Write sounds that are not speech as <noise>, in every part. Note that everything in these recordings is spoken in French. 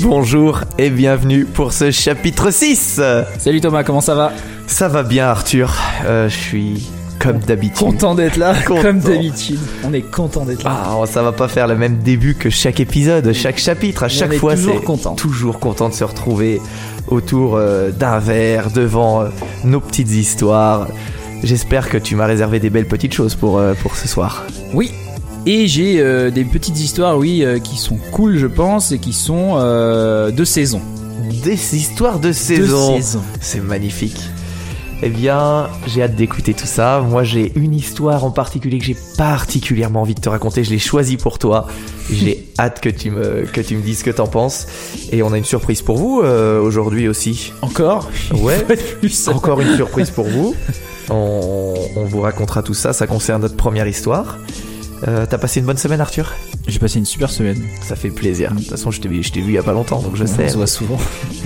Bonjour et bienvenue pour ce chapitre 6 Salut Thomas, comment ça va? Ça va bien Arthur, Euh, je suis comme d'habitude. Content d'être là, Content. comme d'habitude. On est content d'être là. Ah, ça va pas faire le même début que chaque épisode, chaque chapitre. À chaque fois, toujours c'est content. toujours content de se retrouver autour euh, d'un verre, devant euh, nos petites histoires. J'espère que tu m'as réservé des belles petites choses pour, euh, pour ce soir. Oui. Et j'ai euh, des petites histoires, oui, euh, qui sont cool, je pense, et qui sont euh, de saison. Des histoires de De saison. saison. C'est magnifique. Eh bien, j'ai hâte d'écouter tout ça. Moi, j'ai une histoire en particulier que j'ai particulièrement envie de te raconter. Je l'ai choisie pour toi. J'ai <laughs> hâte que tu me que tu me dises ce que t'en penses. Et on a une surprise pour vous euh, aujourd'hui aussi. Encore? Ouais. <laughs> Encore une surprise pour vous. On, on vous racontera tout ça. Ça concerne notre première histoire. Euh, T'as passé une bonne semaine, Arthur? J'ai passé une super semaine. Ça fait plaisir. De toute façon, je t'ai vu, vu il y a pas longtemps, donc je On sais. se voit souvent.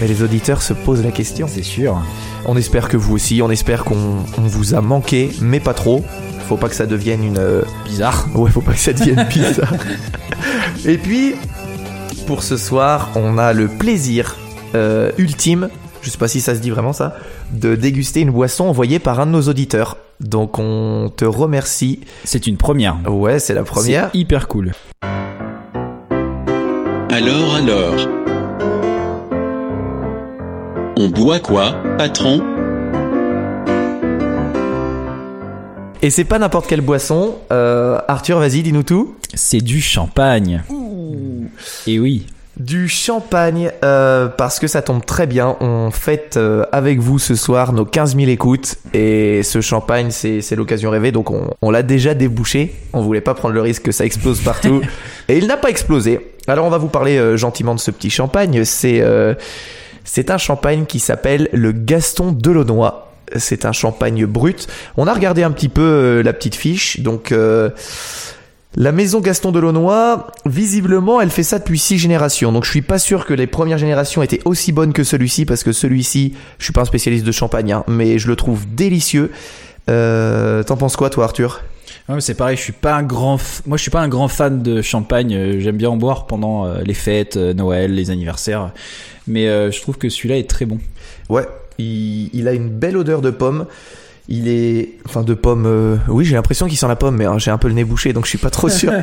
Mais les auditeurs se posent la question. C'est sûr. On espère que vous aussi, on espère qu'on on vous a manqué, mais pas trop. Faut pas que ça devienne une. euh, Bizarre. Ouais, faut pas que ça devienne <laughs> bizarre. Et puis, pour ce soir, on a le plaisir euh, ultime, je sais pas si ça se dit vraiment ça, de déguster une boisson envoyée par un de nos auditeurs. Donc on te remercie. C'est une première. Ouais, c'est la première. C'est hyper cool. Alors alors On boit quoi, patron? Et c'est pas n'importe quelle boisson. Euh, Arthur, vas-y, dis-nous tout. C'est du champagne. Et oui. Du champagne, euh, parce que ça tombe très bien. On fête euh, avec vous ce soir nos 15 000 écoutes. Et ce champagne, c'est c'est l'occasion rêvée. Donc on, on l'a déjà débouché. On voulait pas prendre le risque que ça explose partout. <laughs> et il n'a pas explosé. Alors on va vous parler euh, gentiment de ce petit champagne. C'est euh, c'est un champagne qui s'appelle le Gaston Delaunoy. C'est un champagne brut. On a regardé un petit peu la petite fiche. Donc... la maison Gaston Delaunoy, visiblement, elle fait ça depuis six générations. Donc je suis pas sûr que les premières générations étaient aussi bonnes que celui-ci, parce que celui-ci, je suis pas un spécialiste de champagne, hein, mais je le trouve délicieux. Euh, T'en penses quoi, toi, Arthur? Ouais, mais c'est pareil, je suis pas un grand, f- moi je suis pas un grand fan de champagne. euh, J'aime bien en boire pendant euh, les fêtes, euh, Noël, les anniversaires, mais euh, je trouve que celui-là est très bon. Ouais, il, il a une belle odeur de pomme. Il est, enfin, de pomme. euh, Oui, j'ai l'impression qu'il sent la pomme, mais hein, j'ai un peu le nez bouché, donc je suis pas trop sûr. <laughs>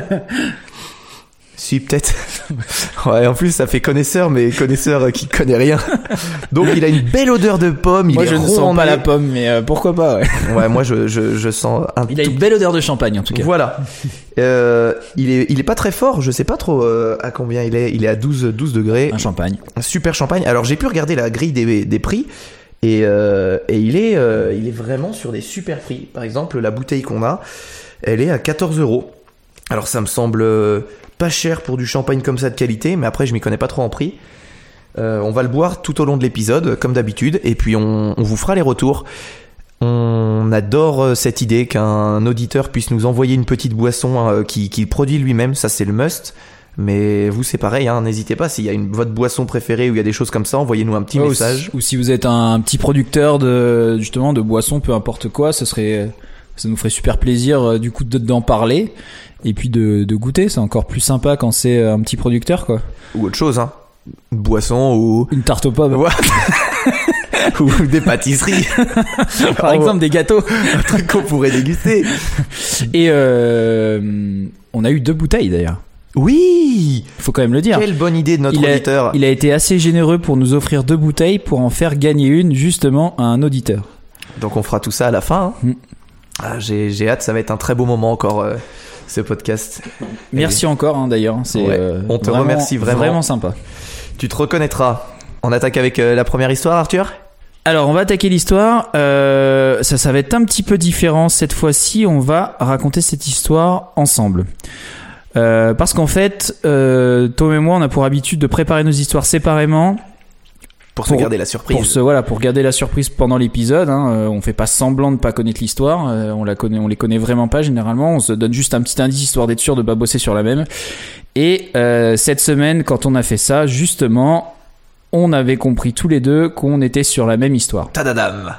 Si, peut-être. <laughs> Ouais, en plus, ça fait connaisseur, mais connaisseur euh, qui connaît rien. <laughs> Donc, il a une belle odeur de pomme. Moi je ne sens pas nez. la pomme, mais euh, pourquoi pas. Ouais. Ouais, moi, je, je, je sens un Il a tout une belle odeur de champagne en tout cas. Voilà. Euh, il est, il est pas très fort. Je sais pas trop euh, à combien il est. Il est à 12, 12 degrés. Un champagne. Un super champagne. Alors j'ai pu regarder la grille des, des prix et, euh, et il est, euh, il est vraiment sur des super prix. Par exemple, la bouteille qu'on a, elle est à 14 euros. Alors ça me semble euh, pas cher pour du champagne comme ça de qualité, mais après je m'y connais pas trop en prix. On va le boire tout au long de l'épisode, comme d'habitude, et puis on, on vous fera les retours. On adore cette idée qu'un auditeur puisse nous envoyer une petite boisson qui- qu'il produit lui-même, ça c'est le must. Mais vous c'est pareil, hein, n'hésitez pas, s'il y a une, votre boisson préférée ou il y a des choses comme ça, envoyez-nous un petit Ouais, ou message. si- Ou, si vous êtes un petit producteur de justement de boissons, peu importe quoi, ce serait, ça nous ferait super plaisir euh, du coup de- d'en parler et puis de, de goûter. C'est encore plus sympa quand c'est un petit producteur quoi. Ou autre chose, hein. Une boisson ou, Une tarte aux pommes, <laughs> ou des pâtisseries, <laughs> par exemple des gâteaux. un truc qu'on pourrait déguster. Et euh, on a eu deux bouteilles d'ailleurs. Oui Faut quand même le dire. Quelle bonne idée de notre Il a, auditeur. il a été assez généreux pour nous offrir deux bouteilles pour en faire gagner une justement à un auditeur. Donc on fera tout ça à la fin. hein. Mm. Ah, j'ai, hâte, ça va être un très beau moment encore, euh, ce podcast. Merci encore hein, d'ailleurs. Ouais, euh, on te remercie vraiment. Vraiment sympa. Tu te reconnaîtras. On attaque avec euh, la première histoire, Arthur? Alors, on va attaquer l'histoire. Euh, ça, ça va être un petit peu différent cette fois-ci. On va raconter cette histoire ensemble. Euh, parce qu'en fait, euh, Tom et moi, on a pour habitude de préparer nos histoires séparément Pour se Pour- garder la surprise. pour se voilà pour garder la surprise pendant l'épisode. Hein. Euh, on fait pas semblant de pas connaître l'histoire. Euh, on la connaît, on les connaît vraiment pas généralement. On se donne juste un petit indice histoire d'être sûr de pas bosser sur la même. Et euh, cette semaine, quand on a fait ça, justement, on avait compris tous les deux qu'on était sur la même histoire. Tadadam.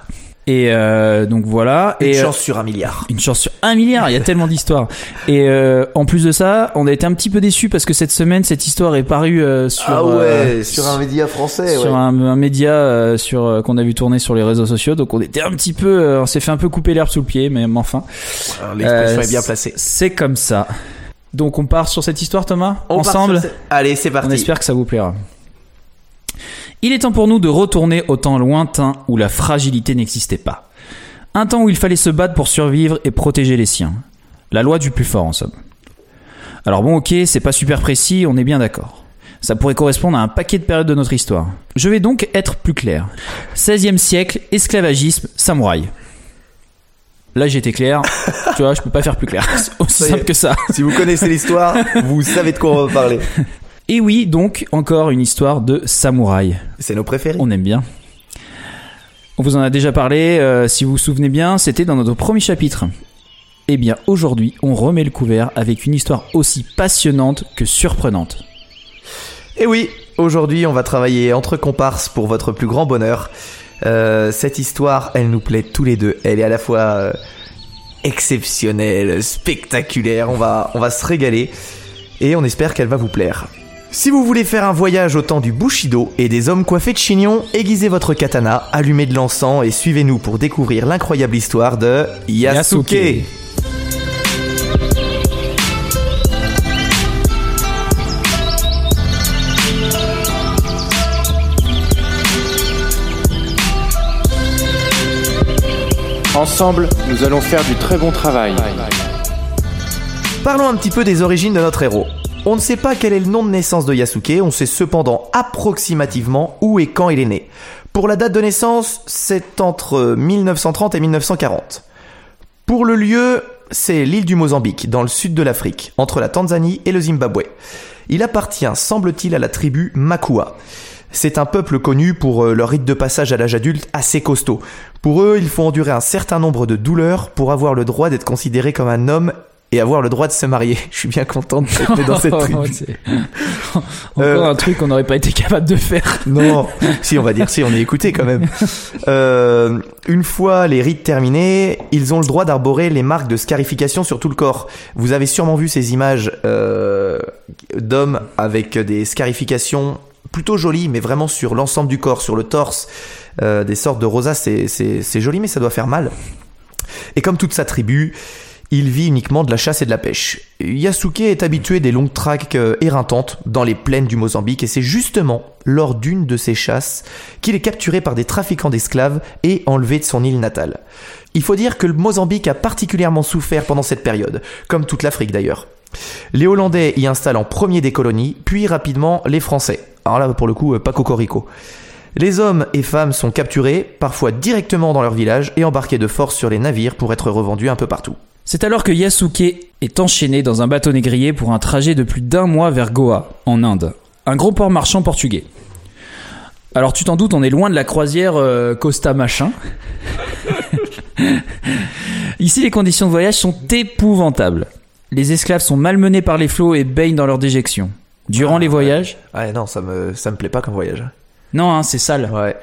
Et euh, donc voilà. Une et, euh, chance sur un milliard. une chance sur un milliard, il y a tellement d'histoires. Et euh, en plus de ça, on a été un petit peu déçus parce que cette semaine, cette histoire est parue euh, sur, ah ouais, euh, sur un média français. sur ouais. un, un média euh, sur euh, qu'on a vu tourner sur les réseaux sociaux. Donc on était un petit peu, euh, on s'est fait un peu couper l'herbe sous le pied, mais enfin, Alors, L'expression est bien placée. c'est comme ça. Donc on part sur cette histoire, Thomas, On ensemble. Allez, c'est parti. On espère que ça vous plaira. Il est temps pour nous de retourner au temps lointain où la fragilité n'existait pas. Un temps où il fallait se battre pour survivre et protéger les siens. La loi du plus fort en somme. Alors bon ok, c'est pas super précis, on est bien d'accord. Ça pourrait correspondre à un paquet de périodes de notre histoire. Je vais donc être plus clair. 16e siècle, esclavagisme, samouraï. Là j'étais clair, <laughs> tu vois, je peux pas faire plus clair. C'est aussi est. simple que ça. Si vous connaissez l'histoire, vous savez de quoi on va parler. <laughs> Et oui, donc encore une histoire de samouraï. C'est nos préférés. On aime bien. On vous en a déjà parlé, euh, si vous vous souvenez bien, c'était dans notre premier chapitre. Eh bien, aujourd'hui, on remet le couvert avec une histoire aussi passionnante que surprenante. Et oui, aujourd'hui, on va travailler entre comparses pour votre plus grand bonheur. Euh, cette histoire, elle nous plaît tous les deux. Elle est à la fois euh, exceptionnelle, spectaculaire. On va, on va se régaler et on espère qu'elle va vous plaire. Si vous voulez faire un voyage au temps du Bushido et des hommes coiffés de chignons, aiguisez votre katana, allumez de l'encens et suivez-nous pour découvrir l'incroyable histoire de Yasuke. Yasuke. Ensemble, nous allons faire du très bon travail. Parlons un petit peu des origines de notre héros. On ne sait pas quel est le nom de naissance de Yasuke, on sait cependant approximativement où et quand il est né. Pour la date de naissance, c'est entre 1930 et 1940. Pour le lieu, c'est l'île du Mozambique, dans le sud de l'Afrique, entre la Tanzanie et le Zimbabwe. Il appartient, semble-t-il, à la tribu Makua. C'est un peuple connu pour euh, leur rite de passage à l'âge adulte assez costaud. Pour eux, il faut endurer un certain nombre de douleurs pour avoir le droit d'être considéré comme un homme et avoir le droit de se marier. <laughs> Je suis bien content de être né dans cette <laughs> tribu. C'est- Encore Euh. un truc qu'on n'aurait pas été capable de faire. <laughs> Non, si on va dire si, on est écouté quand même. Euh, une fois les rites terminés, ils ont le droit d'arborer les marques de scarification sur tout le corps. Vous avez sûrement vu ces images euh, d'hommes avec des scarifications plutôt jolies, mais vraiment sur l'ensemble du corps, sur le torse, des sortes de rosaces. C'est joli, mais ça doit faire mal. Et comme toute sa tribu, il vit uniquement de la chasse et de la pêche. Yasuke est habitué des longues traques euh, éreintantes dans les plaines du Mozambique et c'est justement lors d'une de ces chasses qu'il est capturé par des trafiquants d'esclaves et enlevé de son île natale. Il faut dire que le Mozambique a particulièrement souffert pendant cette période, comme toute l'Afrique d'ailleurs. Les Hollandais y installent en premier des colonies, puis rapidement les Français. Alors là, pour le coup, euh, pas cocorico. Les hommes et femmes sont capturés, parfois directement dans leur village, et embarqués de force sur les navires pour être revendus un peu partout. C'est alors que Yasuke est enchaîné dans un bateau négrier pour un trajet de plus d'un mois vers Goa, en Inde, un gros port marchand portugais. Alors tu t'en doutes, on est loin de la croisière euh, Costa machin. <laughs> Ici, les conditions de voyage sont épouvantables. Les esclaves sont malmenés par les flots et baignent dans leur déjection. Durant les voyages, Ouais, non, ça me, ça me plaît pas comme voyage. non, hein, c'est sale. Ouais.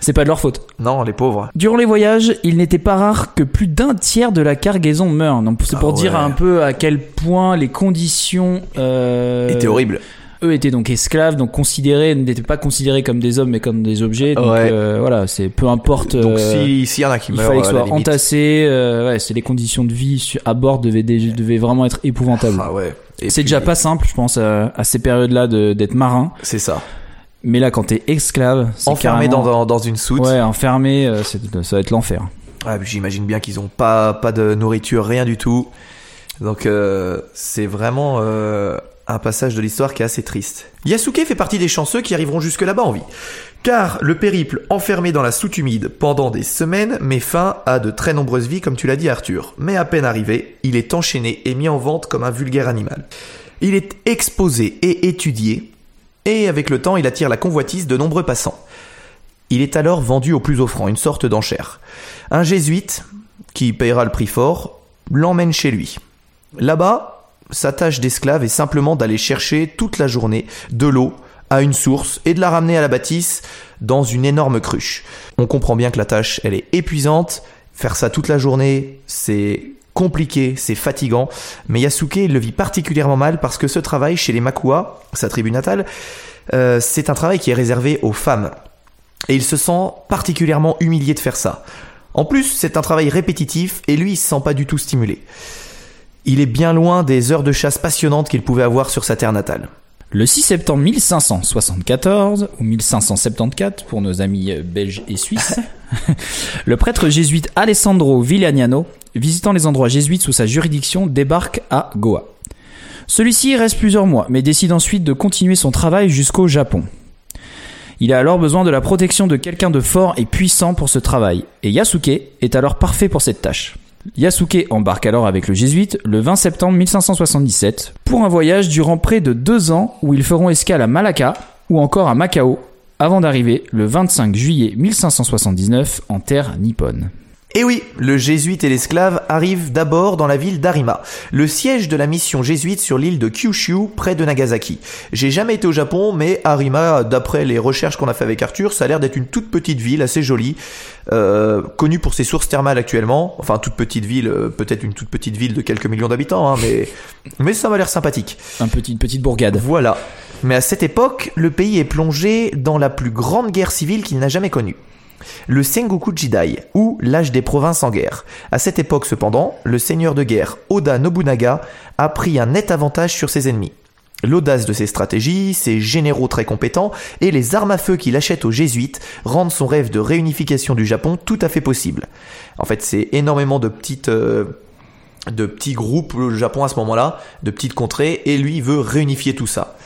C'est pas de leur faute. Non, les pauvres. Durant les voyages, il n'était pas rare que plus d'un tiers de la cargaison meure. Donc c'est pour Ah dire ouais. un peu à quel point les conditions euh, Était horrible. Eux étaient donc esclaves, donc considérés, n'étaient pas considérés comme des hommes mais comme des objets. Donc Ouais. euh, voilà, c'est peu importe. Donc euh, si- s'il y en a qui il meurent, fallait que à ce la soit limite. entassé. euh, ouais, c'est les conditions de vie à bord devaient, devaient vraiment être épouvantables. Ah ouais. C'est déjà pas simple, je pense, à, à ces périodes-là de- d'être marin. C'est ça. Mais là, quand t'es esclave, c'est Enfermé dans, carrément- dans, dans une soute. Ouais, enfermé, euh, ça va être l'enfer. Puis J'imagine bien qu'ils ont pas, pas de nourriture, rien du tout. Donc euh, c'est vraiment euh, un passage de l'histoire qui est assez triste. Yasuke fait partie des chanceux qui arriveront jusque là-bas en vie. Car le périple enfermé dans la soute humide pendant des semaines met fin à de très nombreuses vies comme tu l'as dit Arthur. Mais à peine arrivé, il est enchaîné et mis en vente comme un vulgaire animal. Il est exposé et étudié, et avec le temps il attire la convoitise de nombreux passants. Il est alors vendu au plus offrant, une sorte d'enchère. Un jésuite, qui payera le prix fort, l'emmène chez lui. Là-bas, sa tâche d'esclave est simplement d'aller chercher toute la journée de l'eau à une source et de la ramener à la bâtisse dans une énorme cruche. On comprend bien que la tâche, elle est épuisante. Faire ça toute la journée, c'est compliqué, c'est fatigant. Mais Yasuke, le vit particulièrement mal parce que ce travail chez les Makua, sa tribu natale, euh, c'est un travail qui est réservé aux femmes. Et il se sent particulièrement humilié de faire ça. En plus, c'est un travail répétitif et lui, il se sent pas du tout stimulé. Il est bien loin des heures de chasse passionnantes qu'il pouvait avoir sur sa terre natale. Le 6 septembre 1574, ou 1574 pour nos amis euh, belges et suisses, <laughs> le prêtre jésuite Alessandro Villagnano, visitant les endroits jésuites sous sa juridiction, débarque à Goa. Celui-ci reste plusieurs mois, mais décide ensuite de continuer son travail jusqu'au Japon. Il a alors besoin de la protection de quelqu'un de fort et puissant pour ce travail, et Yasuke est alors parfait pour cette tâche. Yasuke embarque alors avec le jésuite le 20 septembre 1577 pour un voyage durant près de deux ans où ils feront escale à Malacca ou encore à Macao avant d'arriver le 25 juillet 1579 en terre nippone. Et oui, le jésuite et l'esclave arrivent d'abord dans la ville d'Arima, le siège de la mission jésuite sur l'île de Kyushu, près de Nagasaki. J'ai jamais été au Japon, mais Arima, d'après les recherches qu'on a fait avec Arthur, ça a l'air d'être une toute petite ville assez jolie, euh, connue pour ses sources thermales actuellement. Enfin, toute petite ville, euh, peut-être une toute petite ville de quelques millions d'habitants, hein, mais <laughs> mais ça m'a l'air sympathique. Un petit, une petite bourgade. Voilà. Mais à cette époque, le pays est plongé dans la plus grande guerre civile qu'il n'a jamais connue. Le Sengoku Jidai, ou l'âge des provinces en guerre. À cette époque cependant, le seigneur de guerre Oda Nobunaga a pris un net avantage sur ses ennemis. L'audace de ses stratégies, ses généraux très compétents et les armes à feu qu'il achète aux jésuites rendent son rêve de réunification du Japon tout à fait possible. En fait, c'est énormément de euh, de petits groupes le Japon à ce moment-là, de petites contrées et lui veut réunifier tout ça.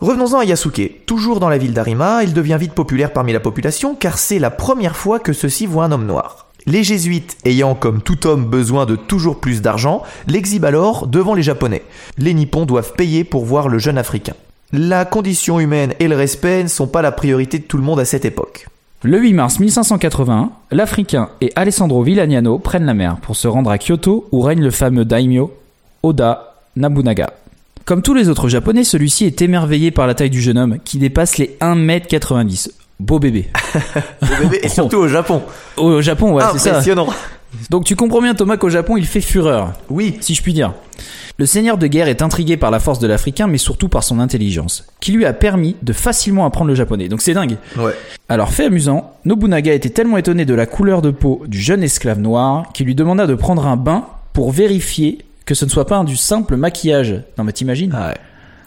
Revenons-en à Yasuke. Toujours dans la ville d'Arima, il devient vite populaire parmi la population car c'est la première fois que ceux-ci voient un homme noir. Les jésuites, ayant comme tout homme besoin de toujours plus d'argent, l'exhibent alors devant les japonais. Les nippons doivent payer pour voir le jeune africain. La condition humaine et le respect ne sont pas la priorité de tout le monde à cette époque. Le 8 mars 1581, l'Africain et Alessandro Villagnano prennent la mer pour se rendre à Kyoto où règne le fameux daimyo Oda Nobunaga. Comme tous les autres japonais, celui-ci est émerveillé par la taille du jeune homme qui dépasse les 1m90. Beau bébé. <laughs> Le bébé, et surtout au Japon. Au Japon, ouais, c'est ça. Impressionnant. Donc tu comprends bien Thomas qu'au Japon il fait fureur, Oui, si je puis dire. Le seigneur de guerre est intrigué par la force de l'Africain mais surtout par son intelligence, qui lui a permis de facilement apprendre le japonais. Donc c'est dingue. ouais. Alors, fait amusant, Nobunaga était tellement étonné de la couleur de peau du jeune esclave noir qu'il lui demanda de prendre un bain pour vérifier que ce ne soit pas du simple maquillage. Non, mais t'imagines Ah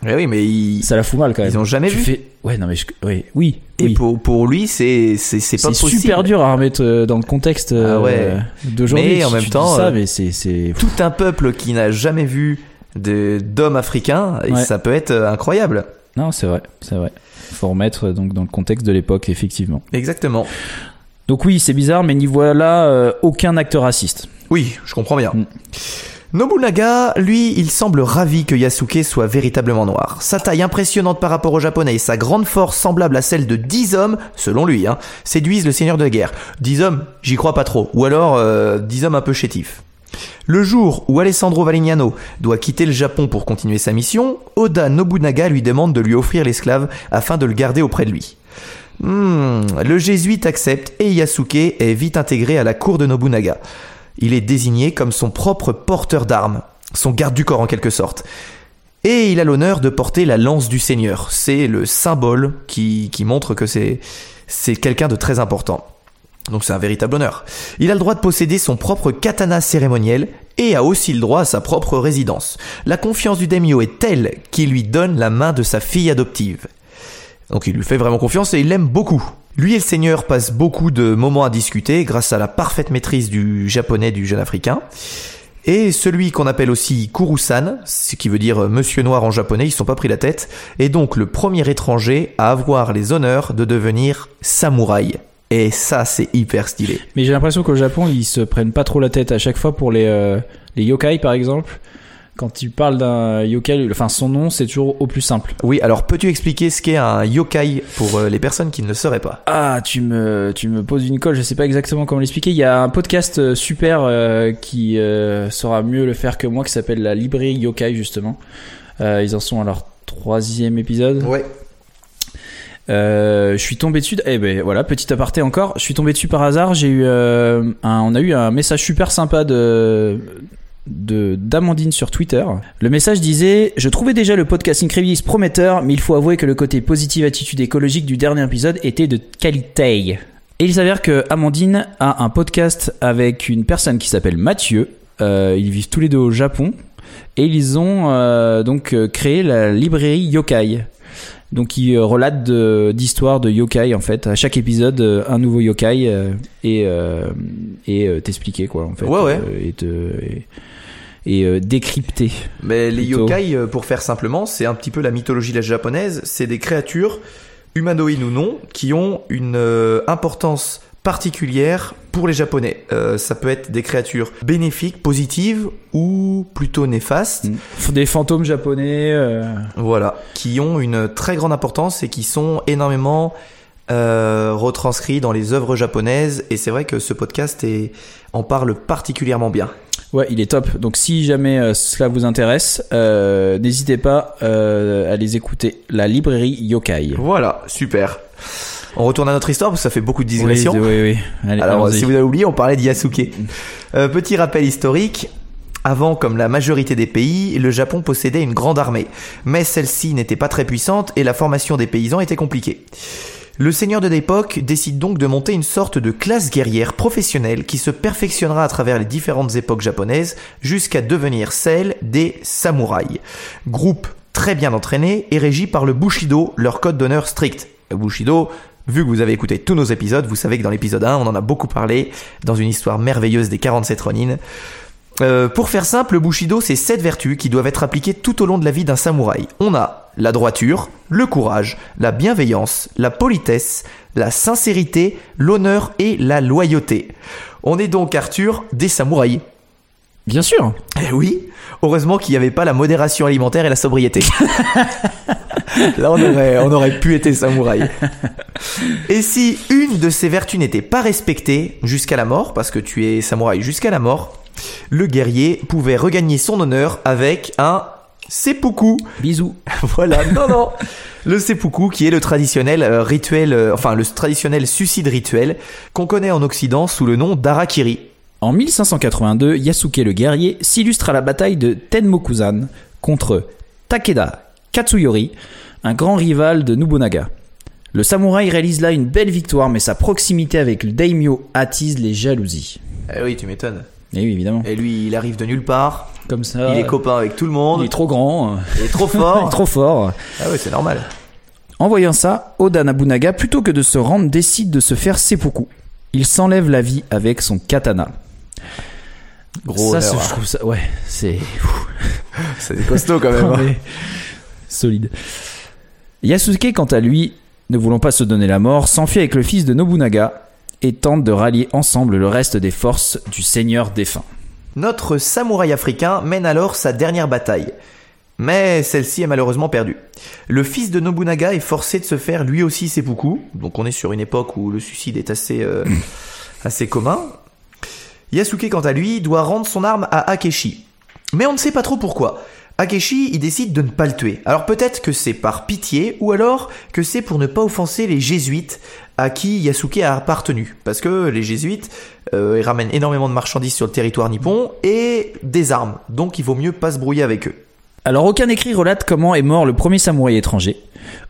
ouais. Oui, mais Ça la fout mal quand même. Ils ont jamais Tu vu. fais- Ouais, non, mais je... ouais, oui. Et oui. pour, pour lui, c'est c'est c'est pas C'est possible. super dur à remettre euh, dans le contexte euh, Ah ouais. d'aujourd'hui. Mais en Si même temps, ça, euh, mais c'est c'est Tout un peuple qui n'a jamais vu d'hommes africains, et Ouais. ça peut être euh, incroyable. non, c'est vrai, c'est vrai. Faut remettre euh, donc dans le contexte de l'époque effectivement. Exactement. Donc oui, c'est bizarre, mais n'y voilà euh, aucun acte raciste. Oui, je comprends bien. Mm. Nobunaga, lui, il semble ravi que Yasuke soit véritablement noir. Sa taille impressionnante par rapport aux japonais et sa grande force semblable à celle de 10 hommes, selon lui, hein, séduisent le seigneur de guerre. 10 hommes, j'y crois pas trop. Ou alors euh, 10 hommes un peu chétifs. Le jour où Alessandro Valignano doit quitter le Japon pour continuer sa mission, Oda Nobunaga lui demande de lui offrir l'esclave afin de le garder auprès de lui. Hmm, le jésuite accepte et Yasuke est vite intégré à la cour de Nobunaga. Il est désigné comme son propre porteur d'armes, son garde du corps en quelque sorte. Et il a l'honneur de porter la lance du Seigneur. C'est le symbole qui, montre que c'est, c'est quelqu'un de très important. Donc c'est un véritable honneur. Il a le droit de posséder son propre katana cérémoniel et a aussi le droit à sa propre résidence. La confiance du daimyo est telle qu'il lui donne la main de sa fille adoptive. Donc il lui fait vraiment confiance et il l'aime beaucoup. Lui et le seigneur passent beaucoup de moments à discuter grâce à la parfaite maîtrise du japonais du jeune africain. Et celui qu'on appelle aussi Kurusan, ce qui veut dire Monsieur Noir en japonais, ils sont pas pris la tête, est donc le premier étranger à avoir les honneurs de devenir samouraï. Et ça, c'est hyper stylé. Mais j'ai l'impression qu'au Japon, ils se prennent pas trop la tête à chaque fois pour les, euh, les yokai, par exemple. Quand tu parles d'un yokai, enfin son nom, c'est toujours au plus simple. Oui, alors peux-tu expliquer ce qu'est un yokai pour euh, les personnes qui ne le sauraient pas? Ah, tu me, tu me poses une colle, je sais pas exactement comment l'expliquer. Il y a un podcast euh, super euh, qui euh, saura mieux le faire que moi, qui s'appelle la librairie yokai, justement. Ils en sont à leur troisième épisode. Ouais. Euh, je suis tombé dessus. Eh ben voilà, petit aparté encore. Je suis tombé dessus par hasard. J'ai eu, euh, un, on a eu un message super sympa de de d'Amandine sur Twitter. Le message disait Je trouvais déjà le podcast Incredibilis prometteur, mais il faut avouer que le côté positive attitude écologique du dernier épisode était de qualité. Et il s'avère que Amandine a un podcast avec une personne qui s'appelle Mathieu. Euh, ils vivent tous les deux au Japon et ils ont euh, donc euh, créé la librairie Yokai. Donc ils euh, relatent de- d'histoires de, yokai en fait. À chaque épisode, euh, un nouveau yokai euh, et euh, et t'expliquer quoi en fait. Ouais, ouais. Et te et, et, euh, décrypter. Mais les Plutôt. yokai, pour faire simplement, c'est un petit peu la mythologie japonaise. C'est des créatures, humanoïdes ou non, qui ont une euh, importance particulière pour les Japonais. Euh, ça peut être des créatures bénéfiques, positives ou plutôt néfastes. Mm. Des fantômes japonais. euh, Voilà, qui ont une très grande importance et qui sont énormément euh, retranscrits dans les œuvres japonaises. Et c'est vrai que ce podcast est, en parle particulièrement bien. Ouais, il est top. Donc si jamais euh, cela vous intéresse, euh, n'hésitez pas euh, à les écouter. La librairie Yokai. Voilà, super. On retourne à notre histoire parce que ça fait beaucoup de Oui, digressions. oui, oui. Allez, Alors, si vous avez oublié, on parlait de Yasuke. Euh, petit rappel historique. Avant, comme la majorité des pays, le Japon possédait une grande armée. Mais celle-ci n'était pas très puissante et la formation des paysans était compliquée. Le seigneur de l'époque décide donc de monter une sorte de classe guerrière professionnelle qui se perfectionnera à travers les différentes époques japonaises jusqu'à devenir celle des samouraïs. Groupe très bien entraîné et régi par le Bushido, leur code d'honneur strict. Bushido, vu que vous avez écouté tous nos épisodes, vous savez que dans l'épisode 1, on en a beaucoup parlé, dans une histoire merveilleuse des 47 Ronin. Euh, pour faire simple, le Bushido, c'est sept vertus qui doivent être appliquées tout au long de la vie d'un samouraï. On a la droiture, le courage, la bienveillance, la politesse, la sincérité, l'honneur et la loyauté. On est donc, Arthur, des samouraïs. Bien sûr. Eh oui, heureusement qu'il n'y avait pas la modération alimentaire et la sobriété. <laughs> Là, on aurait, on aurait pu être samouraï. Et si une de ces vertus n'était pas respectée jusqu'à la mort, parce que tu es samouraï jusqu'à la mort, le guerrier pouvait regagner son honneur avec un seppuku. Bisous. <laughs> Voilà, non, non. Le seppuku qui est le traditionnel euh, rituel, euh, enfin le traditionnel suicide rituel qu'on connaît en Occident sous le nom d'Arakiri. En 1582, Yasuke le guerrier s'illustre à la bataille de Tenmokuzan contre Takeda Katsuyori, un grand rival de Nobunaga. Le samouraï réalise là une belle victoire, mais sa proximité avec le daimyo attise les jalousies. Eh oui, tu m'étonnes. Et oui, évidemment. Et lui, il arrive de nulle part. Comme ça. Il est copain avec tout le monde. il est trop grand. Il est trop <laughs> Il fort. est trop fort. Ah ouais, c'est normal. En voyant ça, Oda Nobunaga, plutôt que de se rendre, décide de se faire seppuku. Il s'enlève la vie avec son katana. Gros ça, c'est- hein. je trouve ça, ouais, c'est <laughs> C'est costaud quand même. <laughs> Hein. solide. Yasuke, quant à lui, ne voulant pas se donner la mort, s'enfuit avec le fils de Nobunaga et tente de rallier ensemble le reste des forces du seigneur défunt. Notre samouraï africain mène alors sa dernière bataille. Mais celle-ci est malheureusement perdue. Le fils de Nobunaga est forcé de se faire lui aussi seppuku. Donc on est sur une époque où le suicide est assez, euh, <clears throat> assez commun. Yasuke, quant à lui, doit rendre son arme à Akeshi. Mais on ne sait pas trop pourquoi. Akeshi, il décide de ne pas le tuer. Alors peut-être que c'est par pitié, ou alors que c'est pour ne pas offenser les jésuites à qui Yasuke a appartenu. Parce que les jésuites, euh, ils ramènent énormément de marchandises sur le territoire nippon et des armes. Donc il vaut mieux pas se brouiller avec eux. Alors aucun écrit relate comment est mort le premier samouraï étranger.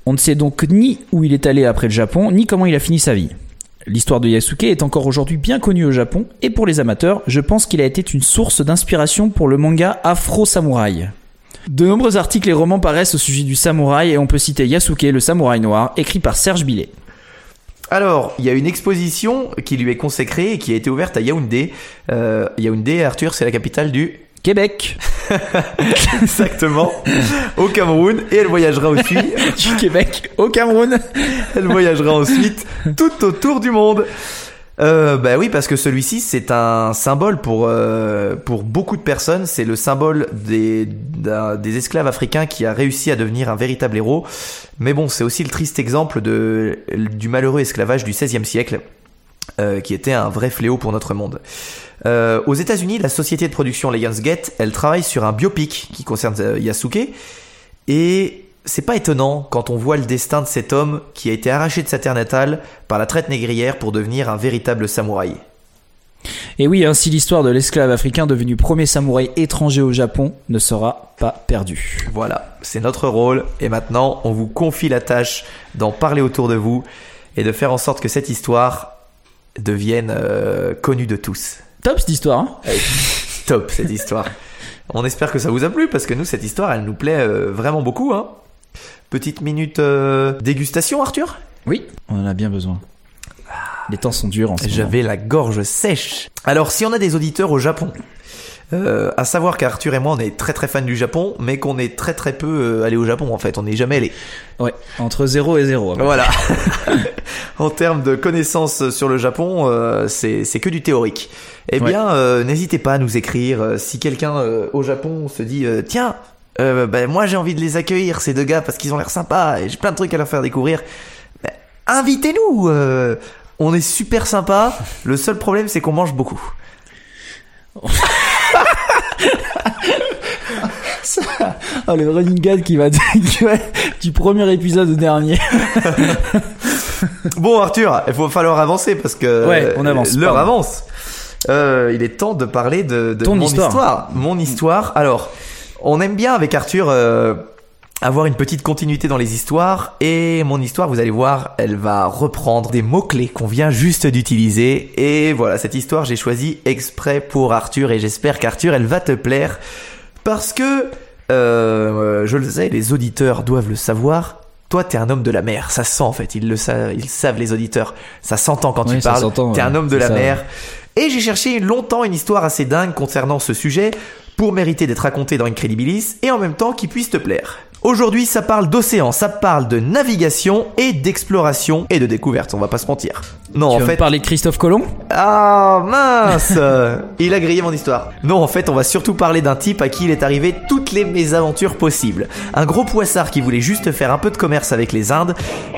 On ne sait donc ni où il est allé après le Japon, ni comment il a fini sa vie. L'histoire de Yasuke est encore aujourd'hui bien connue au Japon, et pour les amateurs, je pense qu'il a été une source d'inspiration pour le manga Afro Samouraï. De nombreux articles et romans paraissent au sujet du samouraï, et on peut citer Yasuke, le samouraï noir, écrit par Serge Billet. Alors, il y a une exposition qui lui est consacrée et qui a été ouverte à Yaoundé. Euh, Yaoundé, Arthur, c'est la capitale du... Québec <laughs> Exactement. au Cameroun. Et elle voyagera aussi Du Québec au Cameroun Elle voyagera ensuite tout autour du monde. Euh, bah oui, parce que celui-ci, c'est un symbole pour, euh, pour beaucoup de personnes. C'est le symbole des, des esclaves africains qui a réussi à devenir un véritable héros. Mais bon, c'est aussi le triste exemple de, du malheureux esclavage du XVIe siècle, euh, qui était un vrai fléau pour notre monde. Euh, aux États-Unis, la société de production Lionsgate, elle travaille sur un biopic qui concerne euh, Yasuke. Et c'est pas étonnant quand on voit le destin de cet homme qui a été arraché de sa terre natale par la traite négrière pour devenir un véritable samouraï. Et oui, ainsi l'histoire de l'esclave africain devenu premier samouraï étranger au Japon ne sera pas perdue. Voilà, c'est notre rôle et maintenant on vous confie la tâche d'en parler autour de vous et de faire en sorte que cette histoire devienne euh, connue de tous. Top cette histoire, hein Top cette histoire. On espère que ça vous a plu parce que nous cette histoire elle nous plaît euh, vraiment beaucoup. Hein. Petite minute euh, dégustation Arthur? Oui, on en a bien besoin. Les temps sont durs en ce moment. J'avais la gorge sèche. Alors, si on a des auditeurs au Japon, euh, à savoir qu'Arthur et moi, on est très très fans du Japon, mais qu'on est très très peu euh, allé au Japon en fait. On n'est jamais allé. Ouais, entre 0 et 0. Voilà. <laughs> en termes de connaissances sur le Japon, euh, c'est c'est que du théorique. Eh bien, euh, n'hésitez pas à nous écrire. euh, Si quelqu'un euh, au Japon se dit, euh, tiens, euh, ben, moi j'ai envie de les accueillir ces deux gars parce qu'ils ont l'air sympas et j'ai plein de trucs à leur faire découvrir. Ben, Invitez-nous. euh, on est super sympa. Le seul problème, c'est qu'on mange beaucoup. <laughs> <laughs> Oh, le running gag qui va, <laughs> qui va- du premier épisode au dernier. Bon, Arthur, il faut falloir avancer parce que Ouais, on avance, L'heure pardon. avance. Euh, il est temps de parler de, de Ton mon histoire. Mon histoire. Alors, on aime bien avec Arthur euh, avoir une petite continuité dans les histoires et mon histoire, vous allez voir, elle va reprendre des mots clés qu'on vient juste d'utiliser et voilà, cette histoire j'ai choisi exprès pour Arthur et j'espère qu'Arthur, elle va te plaire parce que euh, je le sais, les auditeurs doivent le savoir. Toi, t'es un homme de la mer. Ça se sent en fait. Ils le savent. Ils savent les auditeurs. Ça s'entend quand Oui, tu parles. T'es un homme de la ça, mer. Et j'ai cherché longtemps une histoire assez dingue concernant ce sujet pour mériter d'être racontée dans Incredibilis et en même temps qui puisse te plaire. Aujourd'hui, ça parle d'océan, ça parle de navigation et d'exploration et de découverte. On va pas se mentir. Non, tu en fait, parler de Christophe Colomb? Ah mince <laughs> Il a grillé mon histoire. Non, en fait, on va surtout parler d'un type à qui il est arrivé toutes les mésaventures possibles. Un gros poissard qui voulait juste faire un peu de commerce avec les Indes,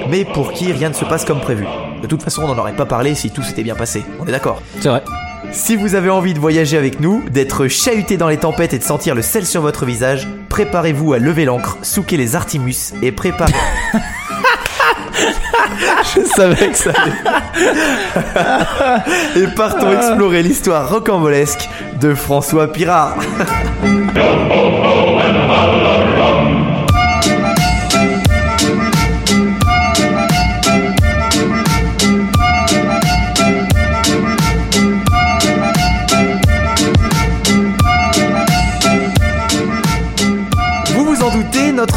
mais pour qui rien ne se passe comme prévu. De toute façon, on n'en aurait pas parlé si tout s'était bien passé. On est d'accord? C'est vrai. Si vous avez envie de voyager avec nous, d'être chahuté dans les tempêtes et de sentir le sel sur votre visage, préparez-vous à lever l'ancre, souquer les artimus et préparez... <laughs> Je savais que ça allait. Et partons explorer l'histoire rocambolesque de François Pirard. <laughs>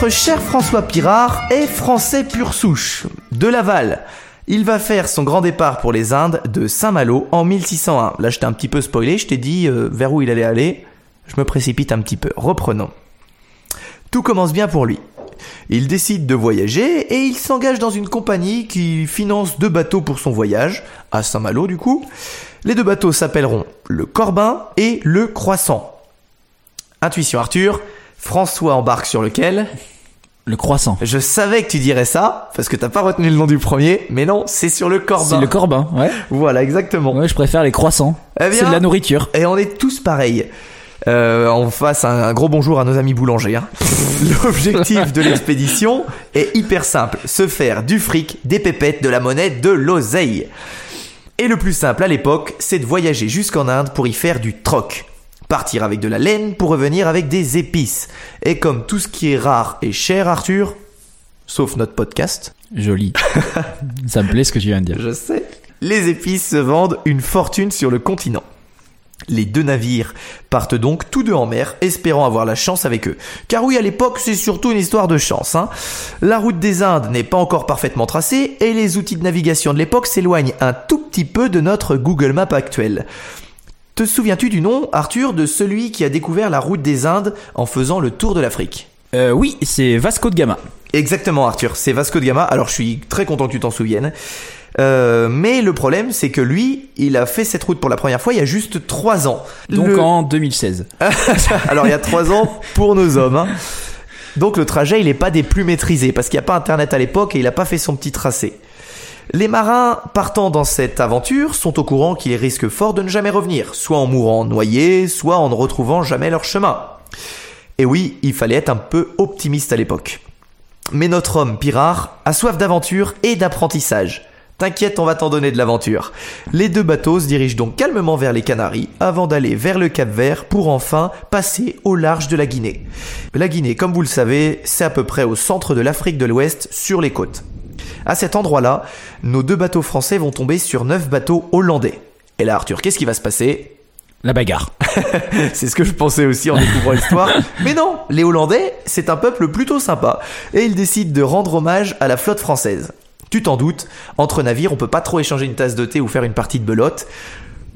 notre cher François Pirard est français pur souche, de Laval. Il va faire son grand départ pour les Indes de Saint-Malo en 1601. Là, je t'ai un petit peu spoilé, je t'ai dit euh, vers où il allait aller. Je me précipite un petit peu. Reprenons. Tout commence bien pour lui. Il décide de voyager et il s'engage dans une compagnie qui finance deux bateaux pour son voyage, à Saint-Malo du coup. Les deux bateaux s'appelleront le Corbin et le Croissant. Intuition Arthur, François embarque sur lequel? Le croissant. Je savais que tu dirais ça, parce que t'as pas retenu le nom du premier, mais non, c'est sur le Corbin. C'est le Corbin, ouais. Voilà, exactement. Ouais, je préfère les croissants. Eh C'est de la nourriture. Et on est tous pareils. Euh, on fasse un, un gros bonjour à nos amis boulangers. hein. <laughs> L'objectif de l'expédition est hyper simple se faire du fric, des pépettes, de la monnaie, de l'oseille. Et le plus simple à l'époque, c'est de voyager jusqu'en Inde pour y faire du troc. Partir avec de la laine pour revenir avec des épices. Et comme tout ce qui est rare et cher, Arthur, sauf notre podcast, Joli. <laughs> Ça me plaît ce que tu viens de dire. je sais. Les épices se vendent une fortune sur le continent. Les deux navires partent donc tous deux en mer, espérant avoir la chance avec eux. Car oui, à l'époque, c'est surtout une histoire de chance. hein. La route des Indes n'est pas encore parfaitement tracée, et les outils de navigation de l'époque s'éloignent un tout petit peu de notre Google Map actuel. Te souviens-tu du nom, Arthur, de celui qui a découvert la route des Indes en faisant le tour de l'Afrique? Euh, oui, c'est Vasco de Gama. Exactement, Arthur. C'est Vasco de Gama. Alors, je suis très content que tu t'en souviennes. Euh, mais le problème, c'est que lui, il a fait cette route pour la première fois il y a juste trois ans. Donc Le- en 2016. <laughs> Alors, il y a trois ans pour nos hommes. hein. Donc, le trajet, il n'est pas des plus maîtrisés parce qu'il n'y a pas Internet à l'époque et il n'a pas fait son petit tracé. Les marins partant dans cette aventure sont au courant qu'ils risquent fort de ne jamais revenir, soit en mourant noyés, soit en ne retrouvant jamais leur chemin. Et oui, il fallait être un peu optimiste à l'époque. Mais notre homme, Pirard, a soif d'aventure et d'apprentissage. T'inquiète, on va t'en donner de l'aventure. Les deux bateaux se dirigent donc calmement vers les Canaries avant d'aller vers le Cap Vert pour enfin passer au large de la Guinée. La Guinée, comme vous le savez, c'est à peu près au centre de l'Afrique de l'Ouest sur les côtes. À cet endroit-là, nos deux bateaux français vont tomber sur neuf bateaux hollandais. Et là, Arthur, qu'est-ce qui va se passer? La bagarre. <laughs> c'est ce que je pensais aussi en découvrant l'histoire. <laughs> Mais non, les Hollandais, c'est un peuple plutôt sympa. Et ils décident de rendre hommage à la flotte française. Tu t'en doutes, entre navires, on peut pas trop échanger une tasse de thé ou faire une partie de belote.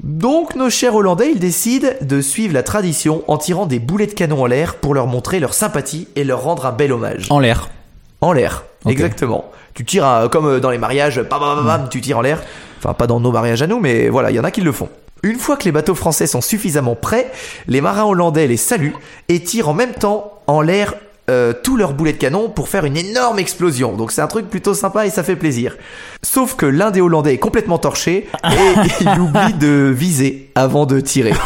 Donc nos chers Hollandais, ils décident de suivre la tradition en tirant des boulets de canon en l'air pour leur montrer leur sympathie et leur rendre un bel hommage. En l'air. En l'air, exactement. Tu tires comme euh, dans les mariages, bam, bam, bam, bam, tu tires en l'air. Enfin, pas dans nos mariages à nous, mais voilà, il y en a qui le font. Une fois que les bateaux français sont suffisamment prêts, les marins hollandais les saluent et tirent en même temps en l'air euh, tous leurs boulets de canon pour faire une énorme explosion. Donc c'est un truc plutôt sympa et ça fait plaisir. Sauf que l'un des Hollandais est complètement torché et <laughs> il oublie de viser avant de tirer. <laughs>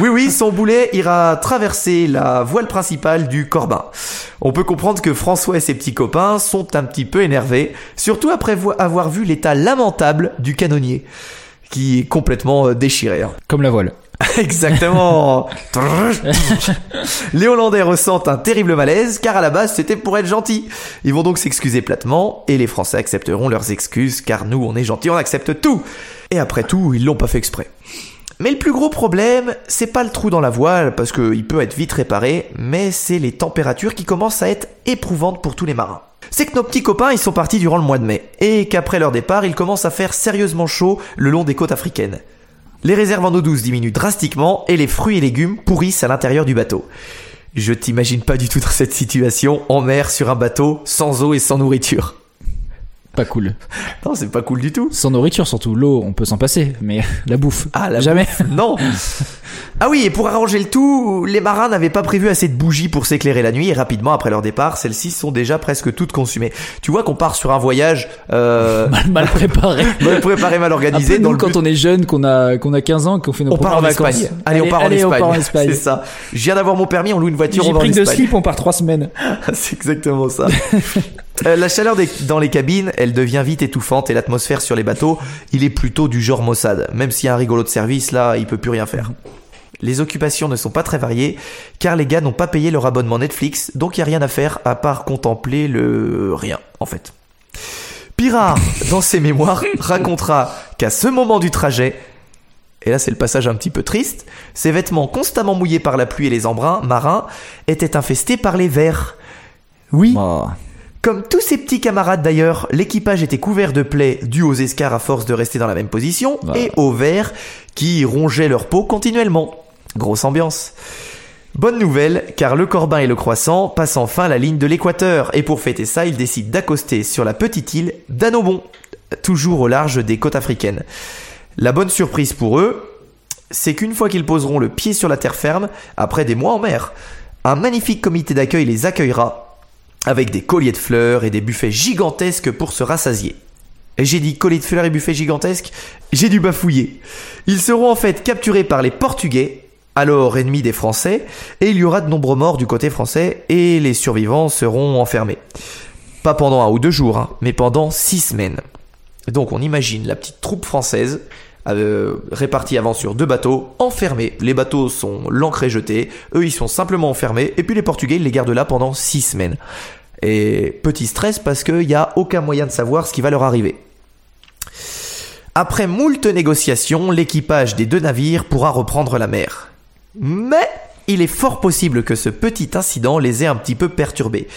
Oui, oui, son boulet ira traverser la voile principale du Corbin. On peut comprendre que François et ses petits copains sont un petit peu énervés, surtout après vo- avoir vu l'état lamentable du canonnier, qui est complètement euh, déchiré. hein. Comme la voile. <laughs> Exactement. <laughs> Les Hollandais ressentent un terrible malaise car à la base c'était pour être gentil. Ils vont donc s'excuser platement et les Français accepteront leurs excuses car nous on est gentils, on accepte tout. Et après tout, ils l'ont pas fait exprès. Mais le plus gros problème, c'est pas le trou dans la voile parce qu'il peut être vite réparé, mais c'est les températures qui commencent à être éprouvantes pour tous les marins. C'est que nos petits copains, ils sont partis durant le mois de mai, et qu'après leur départ, il commence à faire sérieusement chaud le long des côtes africaines. Les réserves en eau douce diminuent drastiquement et les fruits et légumes pourrissent à l'intérieur du bateau. Je t'imagine pas du tout dans cette situation, en mer, sur un bateau, sans eau et sans nourriture. Pas cool. Non, c'est pas cool du tout. Sans nourriture surtout. L'eau, on peut s'en passer, mais <laughs> la bouffe. Ah, la Jamais. Non Ah oui, et pour arranger le tout, les marins n'avaient pas prévu assez de bougies pour s'éclairer la nuit, et rapidement après leur départ, celles-ci sont déjà presque toutes consumées. Tu vois qu'on part sur un voyage euh, <laughs> Mal, mal <laughs> préparé. mal préparé, mal Un organisé. peu dans nous, le quand on est jeune, qu'on a, qu'on a 15 ans, qu'on fait nos on part en vacances. Espagne. Allez, on part en allez, Espagne. on part en Espagne. C'est ça. Je viens d'avoir mon permis, on loue une voiture, on J'ai va en pris que de Espagne. slip, on part 3 semaines. C'est exactement ça. Euh, la chaleur dans les cabines, elle devient vite étouffante et l'atmosphère sur les bateaux, il est plutôt du genre Mossad. Même s'il y a un rigolo de service, là, il peut plus rien faire. Les occupations ne sont pas très variées, car les gars n'ont pas payé leur abonnement Netflix, donc il n'y a rien à faire à part contempler le rien, en fait. Pirard, dans ses mémoires, <laughs> racontera qu'à ce moment du trajet, et là c'est le passage un petit peu triste, ses vêtements constamment mouillés par la pluie et les embruns marins étaient infestés par les vers. Oui, Oh. Comme tous ses petits camarades d'ailleurs, l'équipage était couvert de plaies dues aux escars à force de rester dans la même position et aux vers qui rongeaient leur peau continuellement. Grosse ambiance. Bonne nouvelle, car le Corbin et le Croissant passent enfin la ligne de l'équateur et pour fêter ça, ils décident d'accoster sur la petite île d'Anobon, toujours au large des côtes africaines. La bonne surprise pour eux, c'est qu'une fois qu'ils poseront le pied sur la terre ferme, après des mois en mer, un magnifique comité d'accueil les accueillera avec des colliers de fleurs et des buffets gigantesques pour se rassasier. J'ai dit colliers de fleurs et buffets gigantesques, j'ai dû bafouiller. Ils seront en fait capturés par les Portugais, alors ennemis des Français, et il y aura de nombreux morts du côté français, et les survivants seront enfermés. Pas pendant un ou deux jours, hein, mais pendant six semaines. Donc on imagine la petite troupe française euh, répartie avant sur deux bateaux, enfermés. Les bateaux sont l'ancré jeté, eux ils sont simplement enfermés, et puis les Portugais ils les gardent là pendant six semaines. Et petit stress parce qu'il n'y a aucun moyen de savoir ce qui va leur arriver. Après moult négociations, l'équipage des deux navires pourra reprendre la mer. Mais il est fort possible que ce petit incident les ait un petit peu perturbés,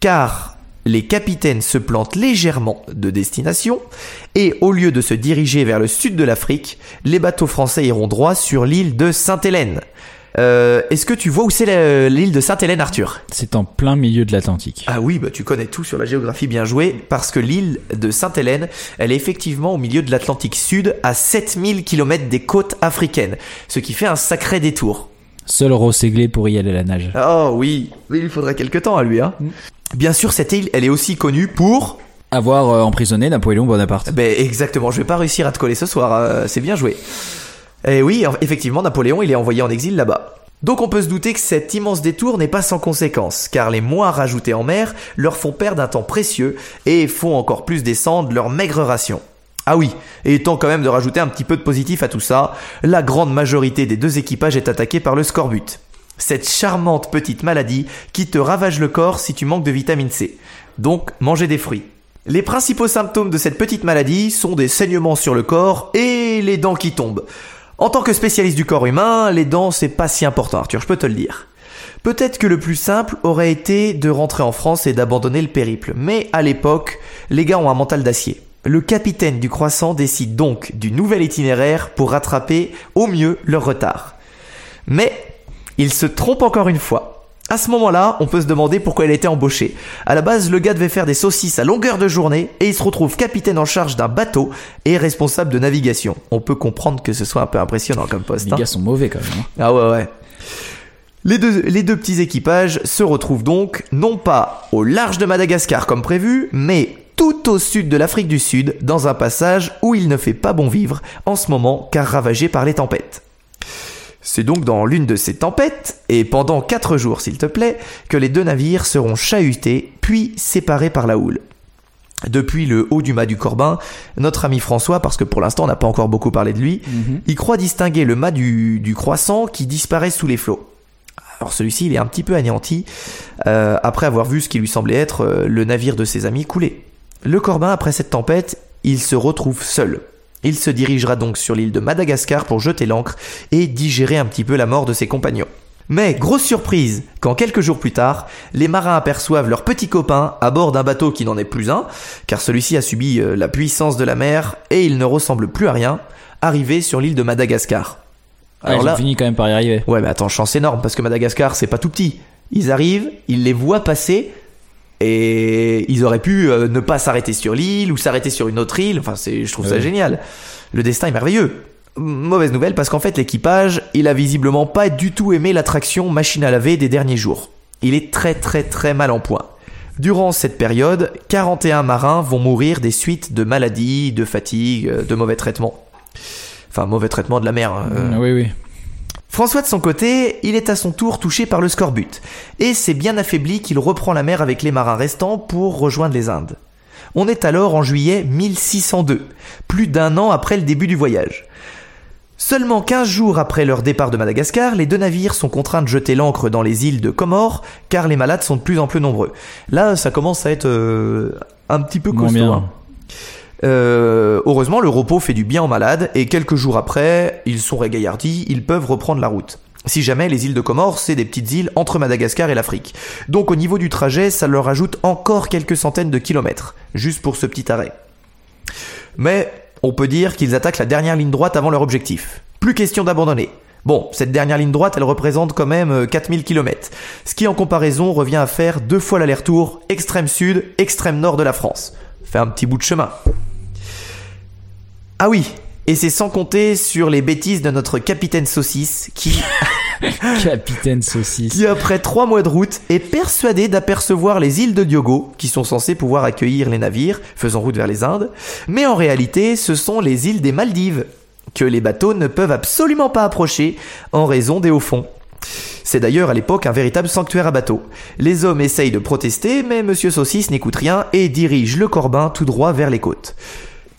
car les capitaines se plantent légèrement de destination, et au lieu de se diriger vers le sud de l'Afrique, les bateaux français iront droit sur l'île de Sainte-Hélène. Euh, Est-ce que tu vois où c'est l'île de Sainte-Hélène, Arthur? C'est en plein milieu de l'Atlantique. ah oui, bah tu connais tout sur la géographie, bien joué, parce que l'île de Sainte-Hélène, elle est effectivement au milieu de l'Atlantique Sud, à 7000 km des côtes africaines, ce qui fait un sacré détour. Seul Rosséglé pour y aller à la nage. Oh oui, mais il faudrait quelque temps à lui, hein. Bien sûr, cette île, elle est aussi connue pour... Avoir euh, emprisonné Napoléon Bonaparte. Ben exactement, je vais pas réussir à te coller ce soir, euh, c'est bien joué. Et oui, en- effectivement, Napoléon, il est envoyé en exil là-bas. Donc on peut se douter que cet immense détour n'est pas sans conséquence, car les mois rajoutés en mer leur font perdre un temps précieux et font encore plus descendre leur maigre ration. Ah oui, et temps quand même de rajouter un petit peu de positif à tout ça, la grande majorité des deux équipages est attaquée par le scorbut. Cette charmante petite maladie qui te ravage le corps si tu manques de vitamine C. Donc mangez des fruits. Les principaux symptômes de cette petite maladie sont des saignements sur le corps et les dents qui tombent. En tant que spécialiste du corps humain, les dents c'est pas si important Arthur, je peux te le dire. Peut-être que le plus simple aurait été de rentrer en France et d'abandonner le périple, mais à l'époque, les gars ont un mental d'acier. Le capitaine du croissant décide donc du nouvel itinéraire pour rattraper au mieux leur retard. Mais il se trompe encore une fois. À ce moment-là, on peut se demander pourquoi il a été embauché. À la base, le gars devait faire des saucisses à longueur de journée et il se retrouve capitaine en charge d'un bateau et responsable de navigation. On peut comprendre que ce soit un peu impressionnant comme poste. Les hein. gars sont mauvais quand même. hein. Ah ouais ouais. Les deux, les deux petits équipages se retrouvent donc non pas au large de Madagascar comme prévu, mais tout au sud de l'Afrique du Sud, dans un passage où il ne fait pas bon vivre en ce moment car ravagé par les tempêtes. C'est donc dans l'une de ces tempêtes, et pendant quatre jours s'il te plaît, que les deux navires seront chahutés, puis séparés par la houle. Depuis le haut du mât du Corbin, notre ami François, parce que pour l'instant on n'a pas encore beaucoup parlé de lui, il croit distinguer le mât du, du croissant qui disparaît sous les flots. Alors celui-ci, il est un petit peu anéanti euh, après avoir vu ce qui lui semblait être euh, le navire de ses amis couler. Le Corbin, après cette tempête, il se retrouve seul. Il se dirigera donc sur l'île de Madagascar pour jeter l'ancre et digérer un petit peu la mort de ses compagnons. Mais grosse surprise, quand quelques jours plus tard, les marins aperçoivent leur petit copain à bord d'un bateau qui n'en est plus un, car celui-ci a subi euh, la puissance de la mer et il ne ressemble plus à rien, arrivé sur l'île de Madagascar. Ah, ils ont fini quand même par y arriver. Ouais, mais attends, chance énorme parce que Madagascar, c'est pas tout petit. Ils arrivent, ils les voient passer et ils auraient pu euh, ne pas s'arrêter sur l'île ou s'arrêter sur une autre île. Enfin, c'est, je trouve ça Ouais. génial. Le destin est merveilleux. Mauvaise nouvelle parce qu'en fait, l'équipage, il a visiblement pas du tout aimé l'attraction machine à laver des derniers jours. Il est très très très mal en point. Durant cette période, 41 marins vont mourir des suites de maladies, de fatigue, euh, de mauvais traitements. Enfin, mauvais traitement de la mer. euh, Oui, oui. François de son côté, il est à son tour touché par le scorbut, et c'est bien affaibli qu'il reprend la mer avec les marins restants pour rejoindre les Indes. On est alors en juillet 1602, plus d'un an après le début du voyage. Seulement 15 jours après leur départ de Madagascar, les deux navires sont contraints de jeter l'ancre dans les îles de Comores, car les malades sont de plus en plus nombreux. Là, ça commence à être euh, un petit peu costaud. hein. Euh, heureusement, le repos fait du bien aux malades et quelques jours après, ils sont régaillardis, ils peuvent reprendre la route. Si jamais les îles de Comores, c'est des petites îles entre Madagascar et l'Afrique. Donc au niveau du trajet, ça leur ajoute encore quelques centaines de kilomètres, juste pour ce petit arrêt. Mais on peut dire qu'ils attaquent la dernière ligne droite avant leur objectif. Plus question d'abandonner. Bon, cette dernière ligne droite, elle représente quand même euh, 4000 km, ce qui en comparaison revient à faire deux fois l'aller-retour extrême sud, extrême nord de la France. Fait un petit bout de chemin. Ah oui, et c'est sans compter sur les bêtises de notre capitaine saucisse qui, <laughs> Capitaine saucisse. qui après trois mois de route est persuadé d'apercevoir les îles de Diogo, qui sont censées pouvoir accueillir les navires faisant route vers les Indes, mais en réalité ce sont les îles des Maldives, que les bateaux ne peuvent absolument pas approcher en raison des hauts fonds. C'est d'ailleurs à l'époque un véritable sanctuaire à bateaux. Les hommes essayent de protester, mais Monsieur Saucisse n'écoute rien et dirige le Corbin tout droit vers les côtes.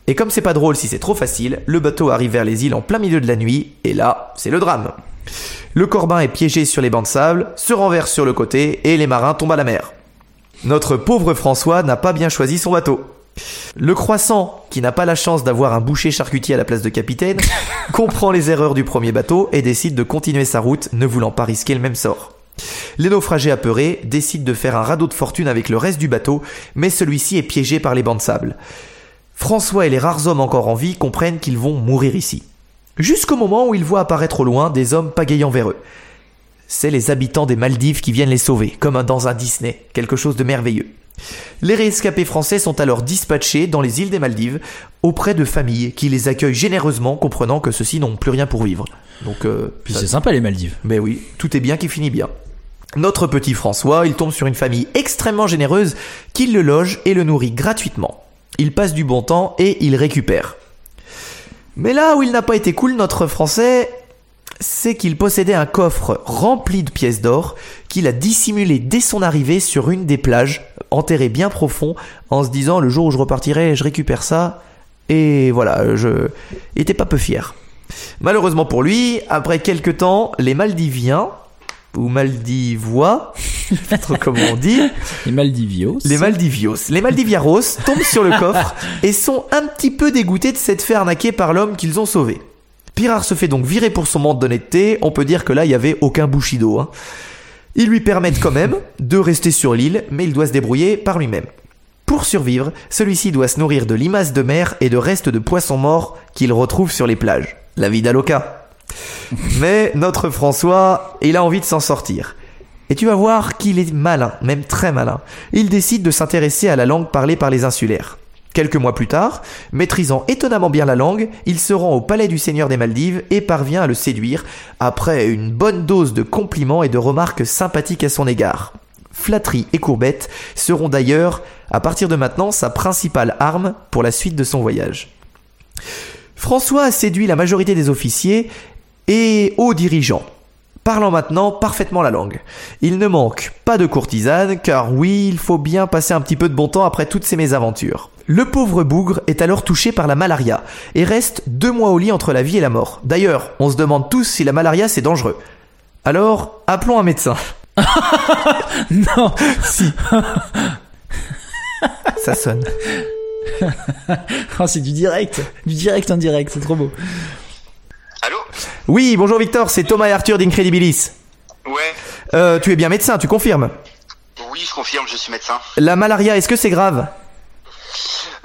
Et comme c'est pas drôle si c'est trop facile, le bateau arrive vers les îles en plein milieu de la nuit, et là, c'est le drame. Le Corbin est piégé sur les bancs de sable, se renverse sur le côté, et les marins tombent à la mer. Notre pauvre François n'a pas bien choisi son bateau. Le croissant, qui n'a pas la chance d'avoir un boucher charcutier à la place de capitaine, <laughs> comprend les erreurs du premier bateau et décide de continuer sa route, ne voulant pas risquer le même sort. Les naufragés apeurés décident de faire un radeau de fortune avec le reste du bateau, mais celui-ci est piégé par les bancs de sable. François et les rares hommes encore en vie comprennent qu'ils vont mourir ici. Jusqu'au moment où ils voient apparaître au loin des hommes pagayant vers eux. C'est les habitants des Maldives qui viennent les sauver, comme dans un Disney, quelque chose de merveilleux. Les rescapés français sont alors dispatchés dans les îles des Maldives auprès de familles qui les accueillent généreusement, comprenant que ceux-ci n'ont plus rien pour vivre. Donc, euh, Puis ça- c'est sympa les Maldives. mais oui, tout est bien qui finit bien. Notre petit François, il tombe sur une famille extrêmement généreuse qui le loge et le nourrit gratuitement. Il passe du bon temps et il récupère. Mais là où il n'a pas été cool, notre Français, c'est qu'il possédait un coffre rempli de pièces d'or qu'il a dissimulé dès son arrivée sur une des plages, enterré bien profond, en se disant le jour où je repartirai, je récupère ça. Et voilà, je il était pas peu fier. Malheureusement pour lui, après quelques temps, les Maldiviens, ou Maldivois, <laughs> je sais pas trop comment on dit, Les Maldivios. les Maldivios, les Maldiviaros tombent sur le coffre <laughs> et sont un petit peu dégoûtés de s'être fait arnaquer par l'homme qu'ils ont sauvé. Pirard se fait donc virer pour son manque d'honnêteté, on peut dire que là il y avait aucun bushido. Hein. Ils lui permettent quand même de rester sur l'île, mais il doit se débrouiller par lui-même. Pour survivre, celui-ci doit se nourrir de limaces de mer et de restes de poissons morts qu'il retrouve sur les plages. La vie d'Aloca. Mais notre François, il a envie de s'en sortir. Et tu vas voir qu'il est malin, même très malin. Il décide de s'intéresser à la langue parlée par les insulaires. Quelques mois plus tard, maîtrisant étonnamment bien la langue, il se rend au palais du seigneur des Maldives et parvient à le séduire après une bonne dose de compliments et de remarques sympathiques à son égard. Flatterie et courbette seront d'ailleurs, à partir de maintenant, sa principale arme pour la suite de son voyage. François a séduit la majorité des officiers et hauts dirigeants, parlant maintenant parfaitement la langue. Il ne manque pas de courtisanes, car oui, il faut bien passer un petit peu de bon temps après toutes ces mésaventures. Le pauvre bougre est alors touché par la malaria et reste deux mois au lit entre la vie et la mort. D'ailleurs, on se demande tous si la malaria c'est dangereux. Alors, appelons un médecin. <laughs> Non. Si. Ça sonne. <laughs> Oh, c'est du direct. Du direct en direct, c'est trop beau. Oui, bonjour Victor, c'est Thomas et Arthur d'Incredibilis. Ouais. Euh, tu es bien médecin, tu confirmes Oui, je confirme, je suis médecin. La malaria, est-ce que c'est grave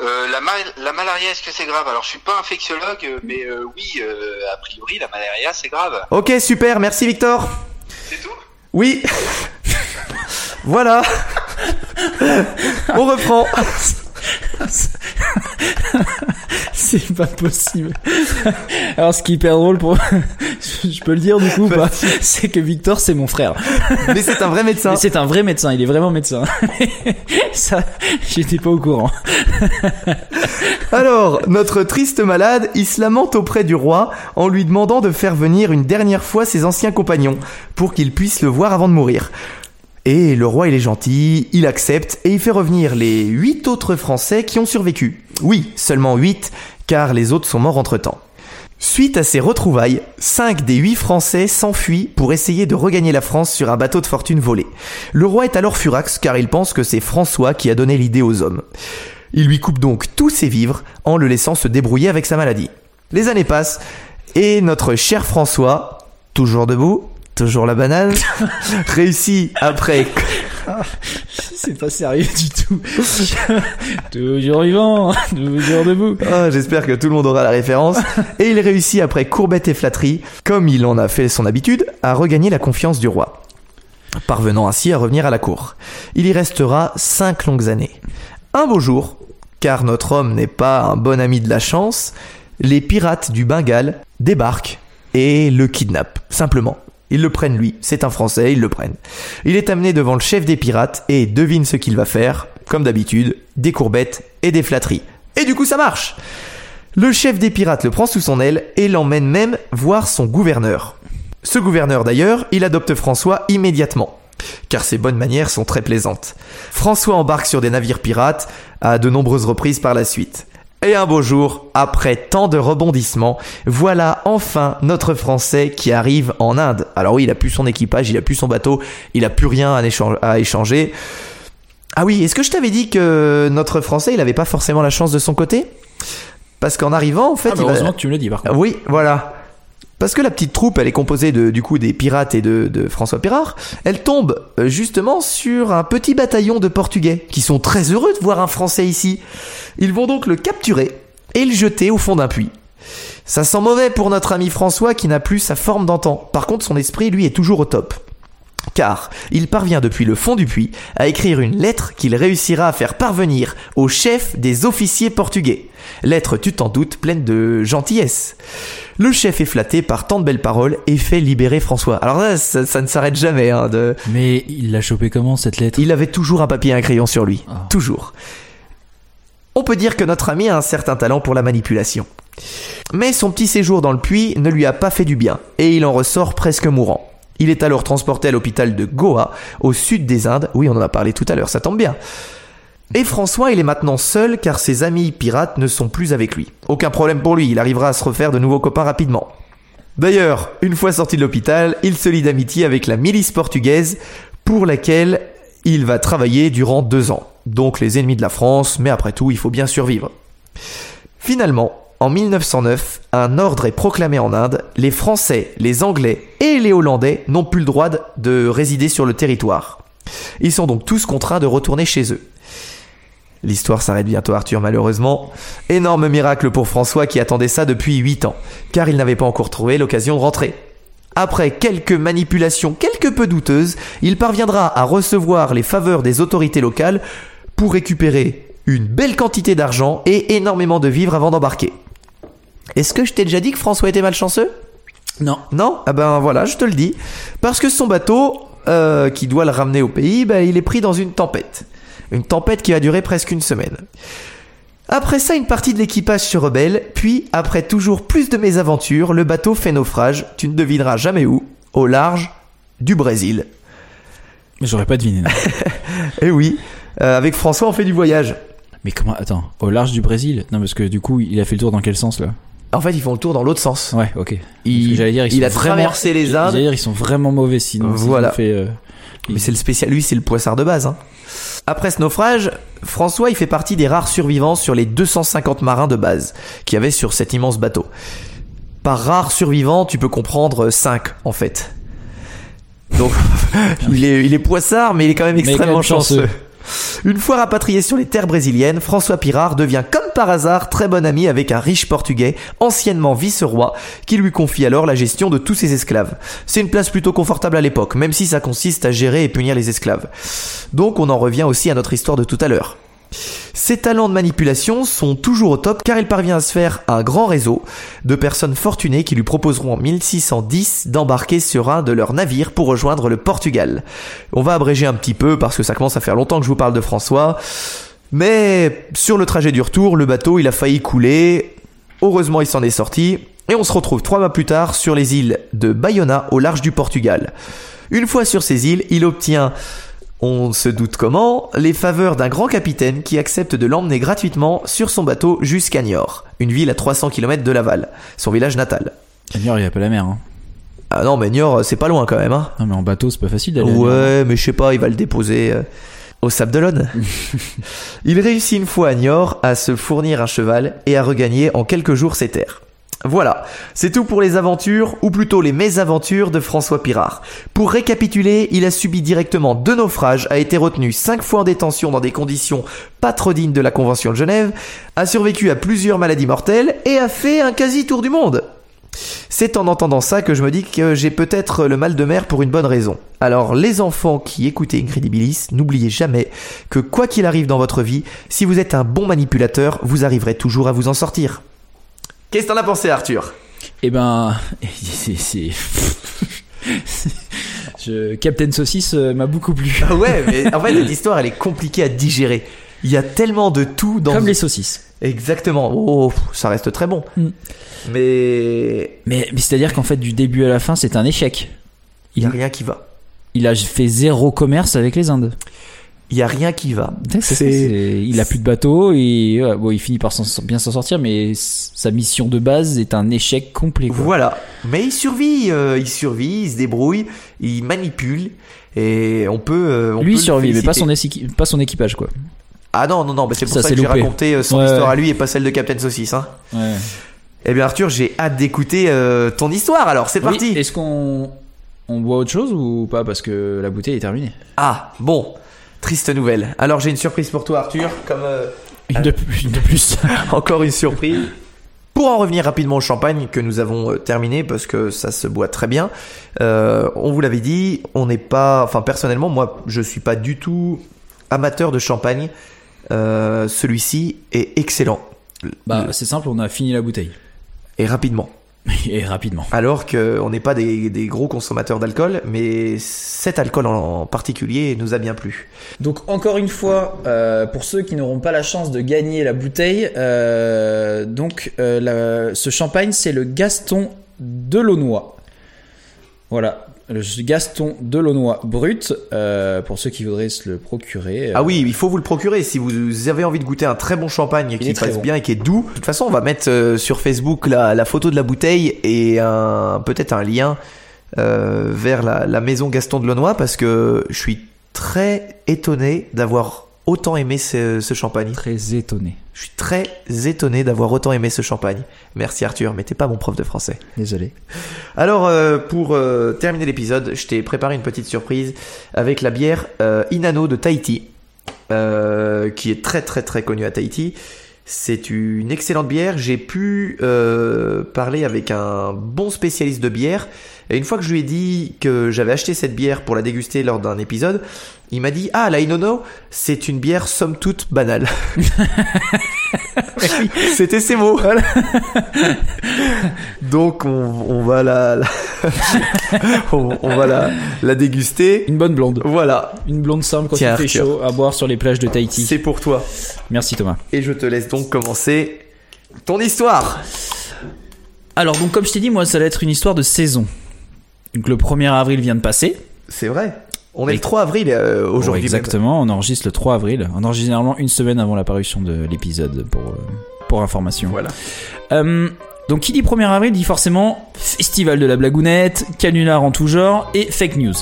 Euh, la, mal- la malaria, est-ce que c'est grave? Alors, je suis pas infectiologue, mais euh, oui, a priori, la malaria, c'est grave. Ok, super, merci Victor. C'est tout? Oui. <laughs> voilà. <laughs> On reprend. <laughs> C'est pas possible. Alors, ce qui est hyper drôle pour, <laughs> je peux le dire du coup, c'est que Victor, c'est mon frère. Mais c'est un vrai médecin. C'est un vrai médecin, il est vraiment médecin. <laughs> Ça, j'étais pas au courant. Alors, notre triste malade, il se lamente auprès du roi en lui demandant de faire venir une dernière fois ses anciens compagnons pour qu'il puisse le voir avant de mourir. Et le roi, il est gentil, il accepte et il fait revenir les huit autres Français qui ont survécu. Oui, seulement huit, car les autres sont morts entre-temps. Suite à ces retrouvailles, 5 des 8 Français s'enfuient pour essayer de regagner la France sur un bateau de fortune volé. Le roi est alors furax car il pense que c'est François qui a donné l'idée aux hommes. Il lui coupe donc tous ses vivres en le laissant se débrouiller avec sa maladie. Les années passent et notre cher François, toujours debout, toujours la banane, <laughs> réussit après C'est pas sérieux du tout. <laughs> toujours vivant, toujours debout. Ah, J'espère que tout le monde aura la référence. Et il réussit après courbette et flatterie, comme il en a fait son habitude, à regagner la confiance du roi. Parvenant ainsi à revenir à la cour. Il y restera cinq longues années. Un beau jour, car notre homme n'est pas un bon ami de la chance, les pirates du Bengale débarquent et le kidnappent, simplement. Ils le prennent lui, c'est un Français, ils le prennent. Il est amené devant le chef des pirates et devine ce qu'il va faire, comme d'habitude, des courbettes et des flatteries. Et du coup ça marche Le chef des pirates le prend sous son aile et l'emmène même voir son gouverneur. Ce gouverneur d'ailleurs, il adopte François immédiatement, car ses bonnes manières sont très plaisantes. François embarque sur des navires pirates à de nombreuses reprises par la suite. Et un beau jour, après tant de rebondissements, voilà enfin notre Français qui arrive en Inde. Alors oui, il a plus son équipage, il a plus son bateau, il a plus rien à, échan- à échanger. Ah oui, est-ce que je t'avais dit que notre Français, il avait pas forcément la chance de son côté? Parce qu'en arrivant, en fait, Ah, il va- heureusement que tu me l'as dit par contre. oui, voilà. Parce que la petite troupe, elle est composée de, du coup des pirates et de, François Pirard. Elle tombe euh, justement sur un petit bataillon de Portugais qui sont très heureux de voir un Français ici. Ils vont donc le capturer et le jeter au fond d'un puits. Ça sent mauvais pour notre ami François qui n'a plus sa forme d'antan. Par contre, son esprit, lui, est toujours au top. Car il parvient depuis le fond du puits à écrire une lettre qu'il réussira à faire parvenir au chef des officiers portugais. Lettre, tu t'en doutes, pleine de gentillesse. Le chef est flatté par tant de belles paroles et fait libérer François. Alors là, ça, ça ne s'arrête jamais. Hein, de... Mais il l'a chopé comment cette lettre? Il avait toujours un papier et un crayon sur lui. Ah. Toujours. On peut dire que notre ami a un certain talent pour la manipulation. Mais son petit séjour dans le puits ne lui a pas fait du bien, et il en ressort presque mourant. Il est alors transporté à l'hôpital de Goa, au sud des Indes. Oui, on en a parlé tout à l'heure, ça tombe bien. Et François, il est maintenant seul car ses amis pirates ne sont plus avec lui. Aucun problème pour lui, il arrivera à se refaire de nouveaux copains rapidement. D'ailleurs, une fois sorti de l'hôpital, il se lie d'amitié avec la milice portugaise pour laquelle il va travailler durant deux ans. Donc les ennemis de la France, mais après tout, il faut bien survivre. Finalement, en 1909, un ordre est proclamé en Inde. Les Français, les Anglais et les Hollandais n'ont plus le droit de résider sur le territoire. Ils sont donc tous contraints de retourner chez eux. L'histoire s'arrête bientôt Arthur malheureusement. Énorme miracle pour François qui attendait ça depuis 8 ans, car il n'avait pas encore trouvé l'occasion de rentrer. Après quelques manipulations quelque peu douteuses, il parviendra à recevoir les faveurs des autorités locales pour récupérer une belle quantité d'argent et énormément de vivres avant d'embarquer. Est-ce que je t'ai déjà dit que François était malchanceux? Non. Non? Ah ben voilà, je te le dis. Parce que son bateau, euh, qui doit le ramener au pays, ben, il est pris dans une tempête. Une tempête qui va durer presque une semaine. Après ça, une partie de l'équipage se rebelle, puis, après toujours plus de mésaventures, le bateau fait naufrage, tu ne devineras jamais où, au large du Brésil. Mais j'aurais pas deviné. <laughs> Eh oui, euh, avec François, on fait du voyage. Mais comment Attends, au large du Brésil? Non, parce que du coup, il a fait le tour dans quel sens là? En fait, ils font le tour dans l'autre sens. Ouais, ok. Il, j'allais dire, ils il sont a vraiment- traversé les Indes. J'allais dire, ils sont vraiment mauvais sinon. Voilà. ont Fait, euh, Mais c'est le spécial, lui c'est le poissard de base. hein. Après ce naufrage, François il fait partie des rares survivants sur les 250 marins de base qu'il y avait sur cet immense bateau. Par rares survivants, tu peux comprendre 5 en fait. Donc <laughs> il est, il est poissard mais il est quand même extrêmement chanceux. Une fois rapatrié sur les terres brésiliennes, François Pirard devient comme par hasard très bon ami avec un riche portugais, anciennement vice-roi, qui lui confie alors la gestion de tous ses esclaves. C'est une place plutôt confortable à l'époque, même si ça consiste à gérer et punir les esclaves. Donc on en revient aussi à notre histoire de tout à l'heure. Ses talents de manipulation sont toujours au top car il parvient à se faire un grand réseau de personnes fortunées qui lui proposeront en 1610 d'embarquer sur un de leurs navires pour rejoindre le Portugal. On va abréger un petit peu parce que ça commence à faire longtemps que je vous parle de François. Mais sur le trajet du retour, le bateau il a failli couler. Heureusement il s'en est sorti. Et on se retrouve trois mois plus tard sur les îles de Bayona au large du Portugal. Une fois sur ces îles, il obtient on se doute comment, les faveurs d'un grand capitaine qui accepte de l'emmener gratuitement sur son bateau jusqu'à Niort, une ville à 300 km de Laval, son village natal. Niort, il y a pas la mer. Hein. Ah non, mais Niort, c'est pas loin quand même, hein. Non, mais en bateau, c'est pas facile d'aller. Ouais, mais je sais pas, il va le déposer euh, au Sable d'Olonne. <laughs> il réussit une fois à Niort à se fournir un cheval et à regagner en quelques jours ses terres. Voilà, c'est tout pour les aventures, ou plutôt les mésaventures de François Pirard. Pour récapituler, il a subi directement deux naufrages, a été retenu cinq fois en détention dans des conditions pas trop dignes de la Convention de Genève, a survécu à plusieurs maladies mortelles et a fait un quasi-tour du monde. C'est en entendant ça que je me dis que j'ai peut-être le mal de mer pour une bonne raison. Alors les enfants qui écoutez Incredibilis, n'oubliez jamais que quoi qu'il arrive dans votre vie, si vous êtes un bon manipulateur, vous arriverez toujours à vous en sortir. Qu'est-ce que t'en as pensé Arthur? Eh ben, <laughs> c'est. <laughs> Je... Captain Saucisse euh, m'a beaucoup plu. Ah ouais, mais en fait <laughs> l'histoire elle est compliquée à digérer. Il y a tellement de tout dans... Comme les saucisses. Exactement. Oh, ça reste très bon. Mm. Mais Mais, mais c'est-à-dire qu'en fait, du début à la fin, c'est un échec. il y a rien qui va. Il a fait zéro commerce avec les Indes. Il y a rien qui va. C'est- c'est- Il a plus de bateau et ouais, bon, il finit par s'en- bien s'en sortir, mais sa mission de base est un échec complet. quoi. Voilà. Mais il survit, euh, il survit, il se débrouille, il manipule et on peut. euh, on Lui peut survit, mais pas son, féliciter. équi- pas son équipage quoi. Ah non non non, mais c'est pour Ça, ça, c'est que j'ai raconté euh, son Ouais, histoire à lui et pas celle de Captain Saucisse. Hein. Ouais. Eh bien Arthur, j'ai hâte d'écouter euh, ton histoire. Alors c'est parti. Est-ce qu'on on boit autre chose ou pas? Parce que la bouteille est terminée Ah bon, triste nouvelle. Alors j'ai une surprise pour toi Arthur, comme euh, Une de plus. Une de plus. <laughs> encore une surprise. Pour en revenir rapidement au champagne que nous avons euh, terminé parce que ça se boit très bien, euh, on vous l'avait dit, on n'est pas, enfin personnellement moi je suis pas du tout amateur de champagne. Euh, Celui-ci est excellent bah c'est simple, on a fini la bouteille. et rapidement. Et rapidement. Alors qu'on n'est pas des, des gros consommateurs d'alcool, mais cet alcool en particulier nous a bien plu. Donc encore une fois, euh, pour ceux qui n'auront pas la chance de gagner la bouteille, euh, donc euh, la- ce champagne c'est le Gaston Delaunois. Voilà, le Gaston Delaunois brut. euh, pour ceux qui voudraient se le procurer. Ah oui, il faut vous le procurer si vous avez envie de goûter un très bon champagne qui passe bon. bien et qui est doux. De toute façon, on va mettre euh, sur Facebook la, la photo de la bouteille et peut-être un lien euh, vers la, la maison Gaston de Launois parce que je suis très étonné d'avoir autant aimé ce, ce champagne. Très étonné. Je suis très étonné d'avoir autant aimé ce champagne. Merci Arthur, mais t'es pas mon prof de français. Désolé. Alors, euh, pour euh, terminer l'épisode, je t'ai préparé une petite surprise avec la bière euh, Inano de Tahiti, euh, qui est très très très connue à Tahiti. C'est une excellente bière. J'ai pu euh, parler avec un bon spécialiste de bière. Et une fois que je lui ai dit que j'avais acheté cette bière pour la déguster lors d'un épisode, il m'a dit Ah, la Inono, c'est une bière somme toute banale. <laughs> C'était ses mots. <laughs> Donc on, on va la, la- <laughs> on, on va la, la déguster. Une bonne blonde. Voilà, Une blonde simple quand Tiens, il fait Arthur. chaud à boire sur les plages de Tahiti. c'est pour toi. Merci Thomas. Et je te laisse donc commencer ton histoire. Alors donc comme je t'ai dit, moi ça va être une histoire de saison. Donc le 1er avril vient de passer. C'est vrai. On est Et- le 3 avril euh, aujourd'hui. exactement, on enregistre le 3 avril. On enregistre généralement une semaine avant la parution de l'épisode pour, euh, pour information. Voilà. Euh, donc qui dit 1er avril dit forcément festival de la blagounette, canular en tout genre et fake news.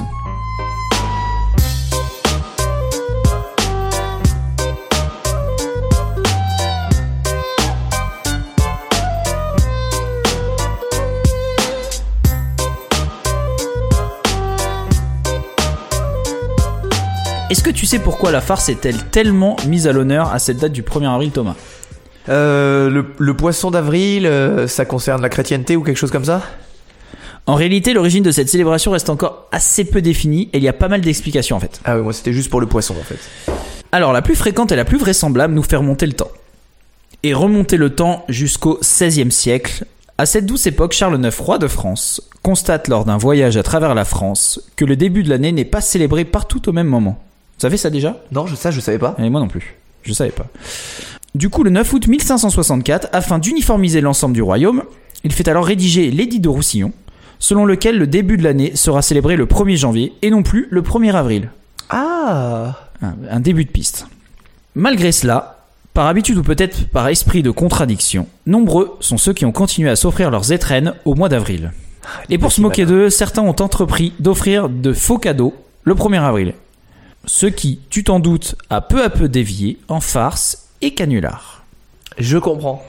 Est-ce que tu sais pourquoi la farce est-elle tellement mise à l'honneur à cette date du 1er avril, Thomas? Euh, le, le poisson d'avril, euh, ça concerne la chrétienté ou quelque chose comme ça? En réalité, l'origine de cette célébration reste encore assez peu définie et il y a pas mal d'explications en fait. Ah oui, moi c'était juste pour le poisson en fait. Alors, la plus fréquente et la plus vraisemblable nous fait remonter le temps. Et remonter le temps jusqu'au XVIe siècle. À cette douce époque, Charles IX, roi de France, constate lors d'un voyage à travers la France que le début de l'année n'est pas célébré partout au même moment. Vous savez ça déjà? Non, je, ça je savais pas. Et moi non plus. Je savais pas. Du coup, le 9 août 1564, afin d'uniformiser l'ensemble du royaume, il fait alors rédiger l'édit de Roussillon, selon lequel le début de l'année sera célébré le 1er janvier et non plus le 1er avril. Ah Un, un début de piste. Malgré cela, par habitude ou peut-être par esprit de contradiction, nombreux sont ceux qui ont continué à s'offrir leurs étrennes au mois d'avril. Et pour se moquer d'eux, certains ont entrepris d'offrir de faux cadeaux le 1er avril. Ce qui, tu t'en doutes, a peu à peu dévié en farce et canular. Je comprends.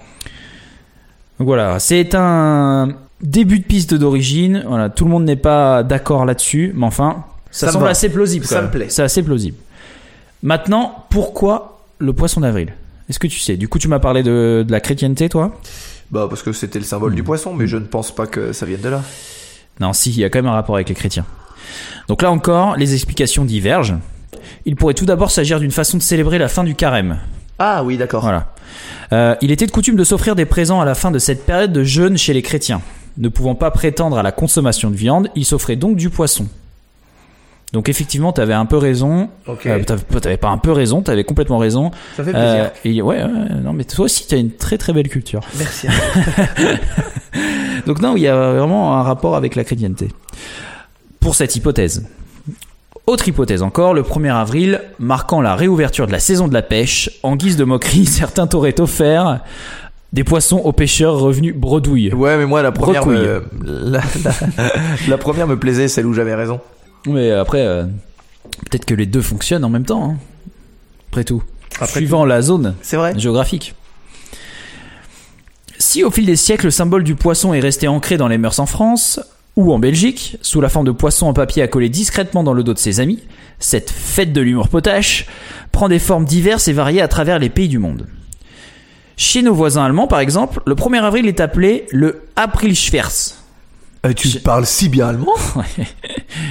Donc voilà, c'est un début de piste d'origine. Voilà, tout le monde n'est pas d'accord là-dessus, mais enfin, ça, semble assez plausible. Ça me plaît. C'est assez plausible. Maintenant, pourquoi le poisson d'avril? Est-ce que tu sais? Du coup, tu m'as parlé de, de la chrétienté, toi? Bah parce que c'était le symbole du poisson, mais je ne pense pas que ça vienne de là. Non, si, il y a quand même un rapport avec les chrétiens. Donc là encore, les explications divergent. Il pourrait tout d'abord s'agir d'une façon de célébrer la fin du carême. Ah oui, d'accord. Voilà. Euh, il était de coutume de s'offrir des présents à la fin de cette période de jeûne chez les chrétiens. Ne pouvant pas prétendre à la consommation de viande, ils s'offraient donc du poisson. Donc effectivement, t'avais un peu raison. Ok. Euh, t'avais t'avais pas un peu raison, t'avais complètement raison. Ça fait plaisir. Euh, et ouais, ouais, non, mais toi aussi, t'as une très très belle culture. Merci. <laughs> Donc non, il y a vraiment un rapport avec la chrétienté. Pour cette hypothèse. Autre hypothèse encore, le 1er avril, marquant la réouverture de la saison de la pêche, en guise de moquerie, <laughs> certains t'auraient offert des poissons aux pêcheurs revenus bredouilles. Ouais, mais moi la première, me, la, la- <laughs> la première me plaisait, celle où j'avais raison. Mais après, euh, peut-être que les deux fonctionnent en même temps. hein. Après tout. Après Suivant la zone vrai. géographique. Si au fil des siècles le symbole du poisson est resté ancré dans les mœurs en France ou en Belgique, sous la forme de poisson en papier à coller discrètement dans le dos de ses amis, cette fête de l'humour potache prend des formes diverses et variées à travers les pays du monde. Chez nos voisins allemands, par exemple, le 1er avril est appelé le Aprilschwers. Euh, tu Je- parles si bien allemand. <laughs> Ouais.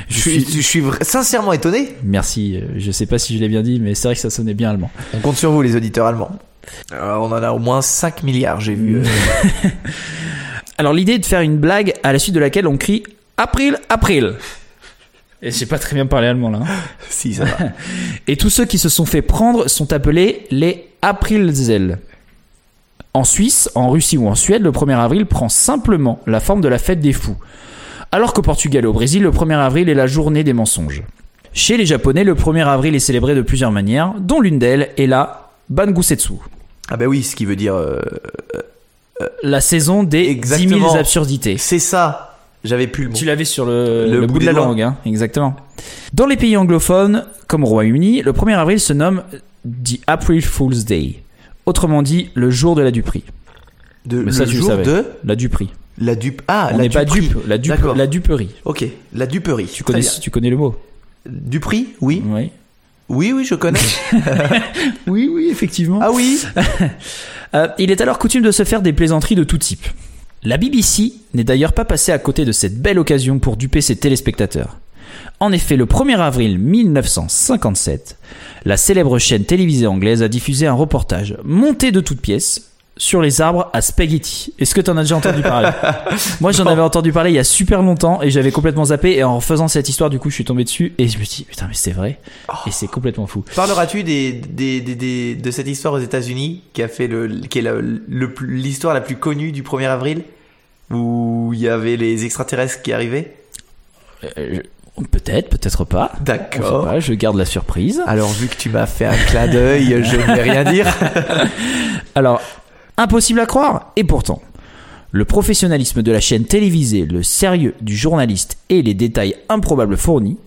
Je suis, je suis vra- sincèrement étonné. Merci, euh, je sais pas si je l'ai bien dit, mais c'est vrai que ça sonnait bien allemand. On compte sur vous, les auditeurs allemands. Alors, on en a au moins 5 milliards, j'ai vu. <laughs> Alors l'idée est de faire une blague à la suite de laquelle on crie April, April. Et j'ai pas très bien parlé allemand là. hein. <laughs> Si, ça va. Et tous ceux qui se sont fait prendre sont appelés les Aprilzel. En Suisse, en Russie ou en Suède, le 1er avril prend simplement la forme de la fête des fous. Alors qu'au Portugal et au Brésil, le 1er avril est la journée des mensonges. Chez les Japonais, le 1er avril est célébré de plusieurs manières, dont l'une d'elles est la Bangusetsu, ah bah oui, ce qui veut dire... euh, la saison des 10 Exactement. 000 absurdités. C'est ça. J'avais plus le mot. Tu l'avais sur le, Le le bout bout de la langue, hein, exactement. Dans les pays anglophones, comme au Royaume-Uni, le 1er avril se nomme The April Fool's Day. Autrement dit, le jour de la duperie. De, Mais le tu jour de La duperie. la dupe. Ah, On la n'est pas duperie. dupe, la, dupe D'accord. la duperie. Ok, la duperie. Tu connais, tu connais le mot Duperie Oui. Oui. Oui, oui, je connais. <laughs> Oui, oui, effectivement. ah oui <laughs> Euh, il est alors coutume de se faire des plaisanteries de tout type. La BBC n'est d'ailleurs pas passée à côté de cette belle occasion pour duper ses téléspectateurs. En effet, le 1er avril 1957, la célèbre chaîne télévisée anglaise a diffusé un reportage monté de toutes pièces sur les arbres à spaghetti. Est-ce que tu en as déjà entendu parler? <laughs> Moi, j'en avais entendu parler il y a super longtemps et j'avais complètement zappé. Et en faisant cette histoire, du coup, je suis tombé dessus et je me suis dit, putain, mais c'est vrai. Et c'est complètement fou. Parleras-tu des, des, des, des- de cette histoire aux États-Unis qui a fait le, qui est l'histoire la plus connue du 1er avril? Où il y avait les extraterrestres qui arrivaient? Euh, je- Peut-être, peut-être pas. D'accord. pas, je garde la surprise. Alors vu que tu m'as fait un clin d'œil, je ne vais rien dire. <laughs> <laughs> Alors, impossible à croire, et pourtant, le professionnalisme de la chaîne télévisée, le sérieux du journaliste et les détails improbables fournis,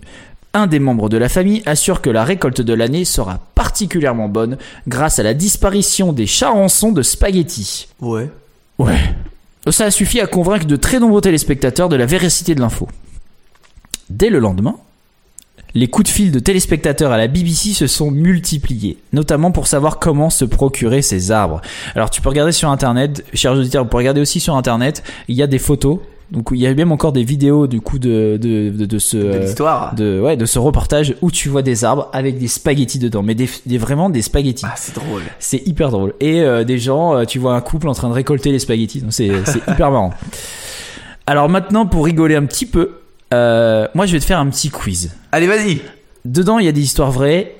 un des membres de la famille assure que la récolte de l'année sera particulièrement bonne grâce à la disparition des charançons de spaghettis. Ouais. Ouais. Ça a suffi à convaincre de très nombreux téléspectateurs de la véracité de l'info. Dès le lendemain, les coups de fil de téléspectateurs à la BBC se sont multipliés, notamment pour savoir comment se procurer ces arbres. Alors tu peux regarder sur internet, chers auditeurs, vous pouvez regarder aussi sur internet, il y a des photos, donc il y a même encore des vidéos du coup de, de, de, de ce... De euh, l'histoire. de, ouais, de ce reportage où tu vois des arbres avec des spaghettis dedans, mais des, des- vraiment des spaghettis. Ah, c'est drôle. C'est hyper drôle. Et euh, des gens, euh, tu vois un couple en train de récolter les spaghettis. Donc c'est c'est <laughs> hyper marrant. Alors maintenant, pour rigoler un petit peu, euh, moi je vais te faire un petit quiz. Allez, vas-y. Dedans, il y a des histoires vraies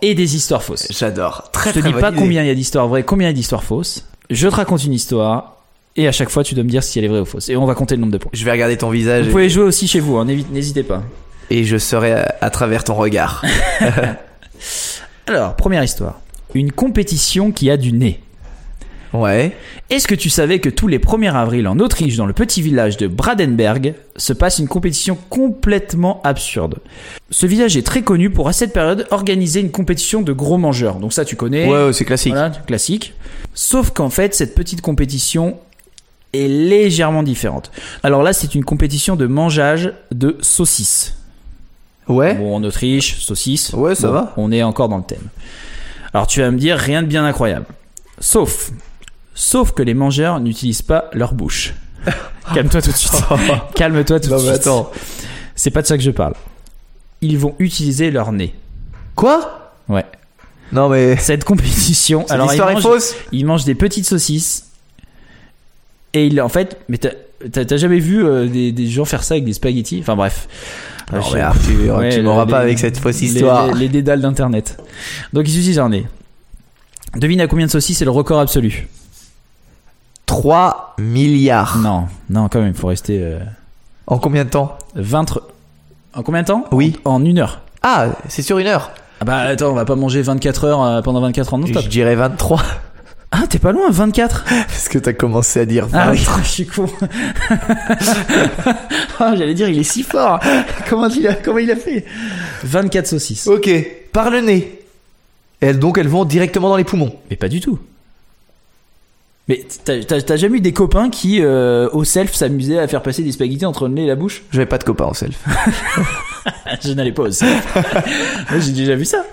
et des histoires fausses. J'adore. Très Je te très dis bonne pas idée. combien il y a d'histoires vraies, combien il y a d'histoires fausses. Je te raconte une histoire et à chaque fois tu dois me dire si elle est vraie ou fausse. Et on va compter le nombre de points. Je vais regarder ton visage Vous et- pouvez jouer aussi chez vous, hein, n'hésitez pas. et je serai à, à travers ton regard. <laughs> Alors, première histoire. Une compétition qui a du nez. Ouais. Est-ce que tu savais que tous les 1er avril en Autriche, dans le petit village de Bradenberg, se passe une compétition complètement absurde? Ce village est très connu pour, à cette période, organiser une compétition de gros mangeurs. Donc ça, tu connais. Ouais, ouais, c'est classique. Voilà, classique. Sauf qu'en fait, cette petite compétition est légèrement différente. Alors là, c'est une compétition de mangeage de saucisses. Ouais. Bon, en Autriche, saucisses. Ouais, ça Bon, va. On est encore dans le thème. Alors tu vas me dire rien de bien incroyable. Sauf, sauf que les mangeurs n'utilisent pas leur bouche. <laughs> Calme-toi tout de suite. <laughs> Calme-toi tout Non, de mais suite. attends. C'est pas de ça que je parle. Ils vont utiliser leur nez. Quoi? Ouais. Non, mais. <laughs> Cette compétition. Cette alors ils histoire est mangent, fausse ils mangent des petites saucisses. Et ils, en fait, mais t'as, jamais vu euh, des, des gens faire ça avec des spaghettis? Enfin bref. Non, Je- mais Arthur, Ouais, tu m'auras pas avec cette fausse histoire. Les, les dédales d'internet. Donc ils utilisent leur nez. Devine à combien de saucisses c'est le record absolu 3 milliards. Non, non, quand même, faut rester euh, En combien de temps? 20. re- En combien de temps? Oui. En, en une heure. Ah, c'est sur une heure. Ah bah attends, on va pas manger 24 heures euh, pendant 24 heures non-stop. Je dirais 23. Ah, t'es pas loin, 24 <laughs> Parce que t'as commencé à dire 20. Ah oui, je suis con. Ah, <laughs> J'allais dire, il est si fort. Comment il a, comment il a fait? 24 saucisses. Ok, par le nez. Elles, donc elles vont directement dans les poumons. Mais pas du tout. Mais t'as- jamais eu des copains qui, euh, au self, s'amusaient à faire passer des spaghettis entre le nez et la bouche? J'avais pas de copain en self. <laughs> Je n'allais pas au self. <laughs> J'ai déjà vu ça.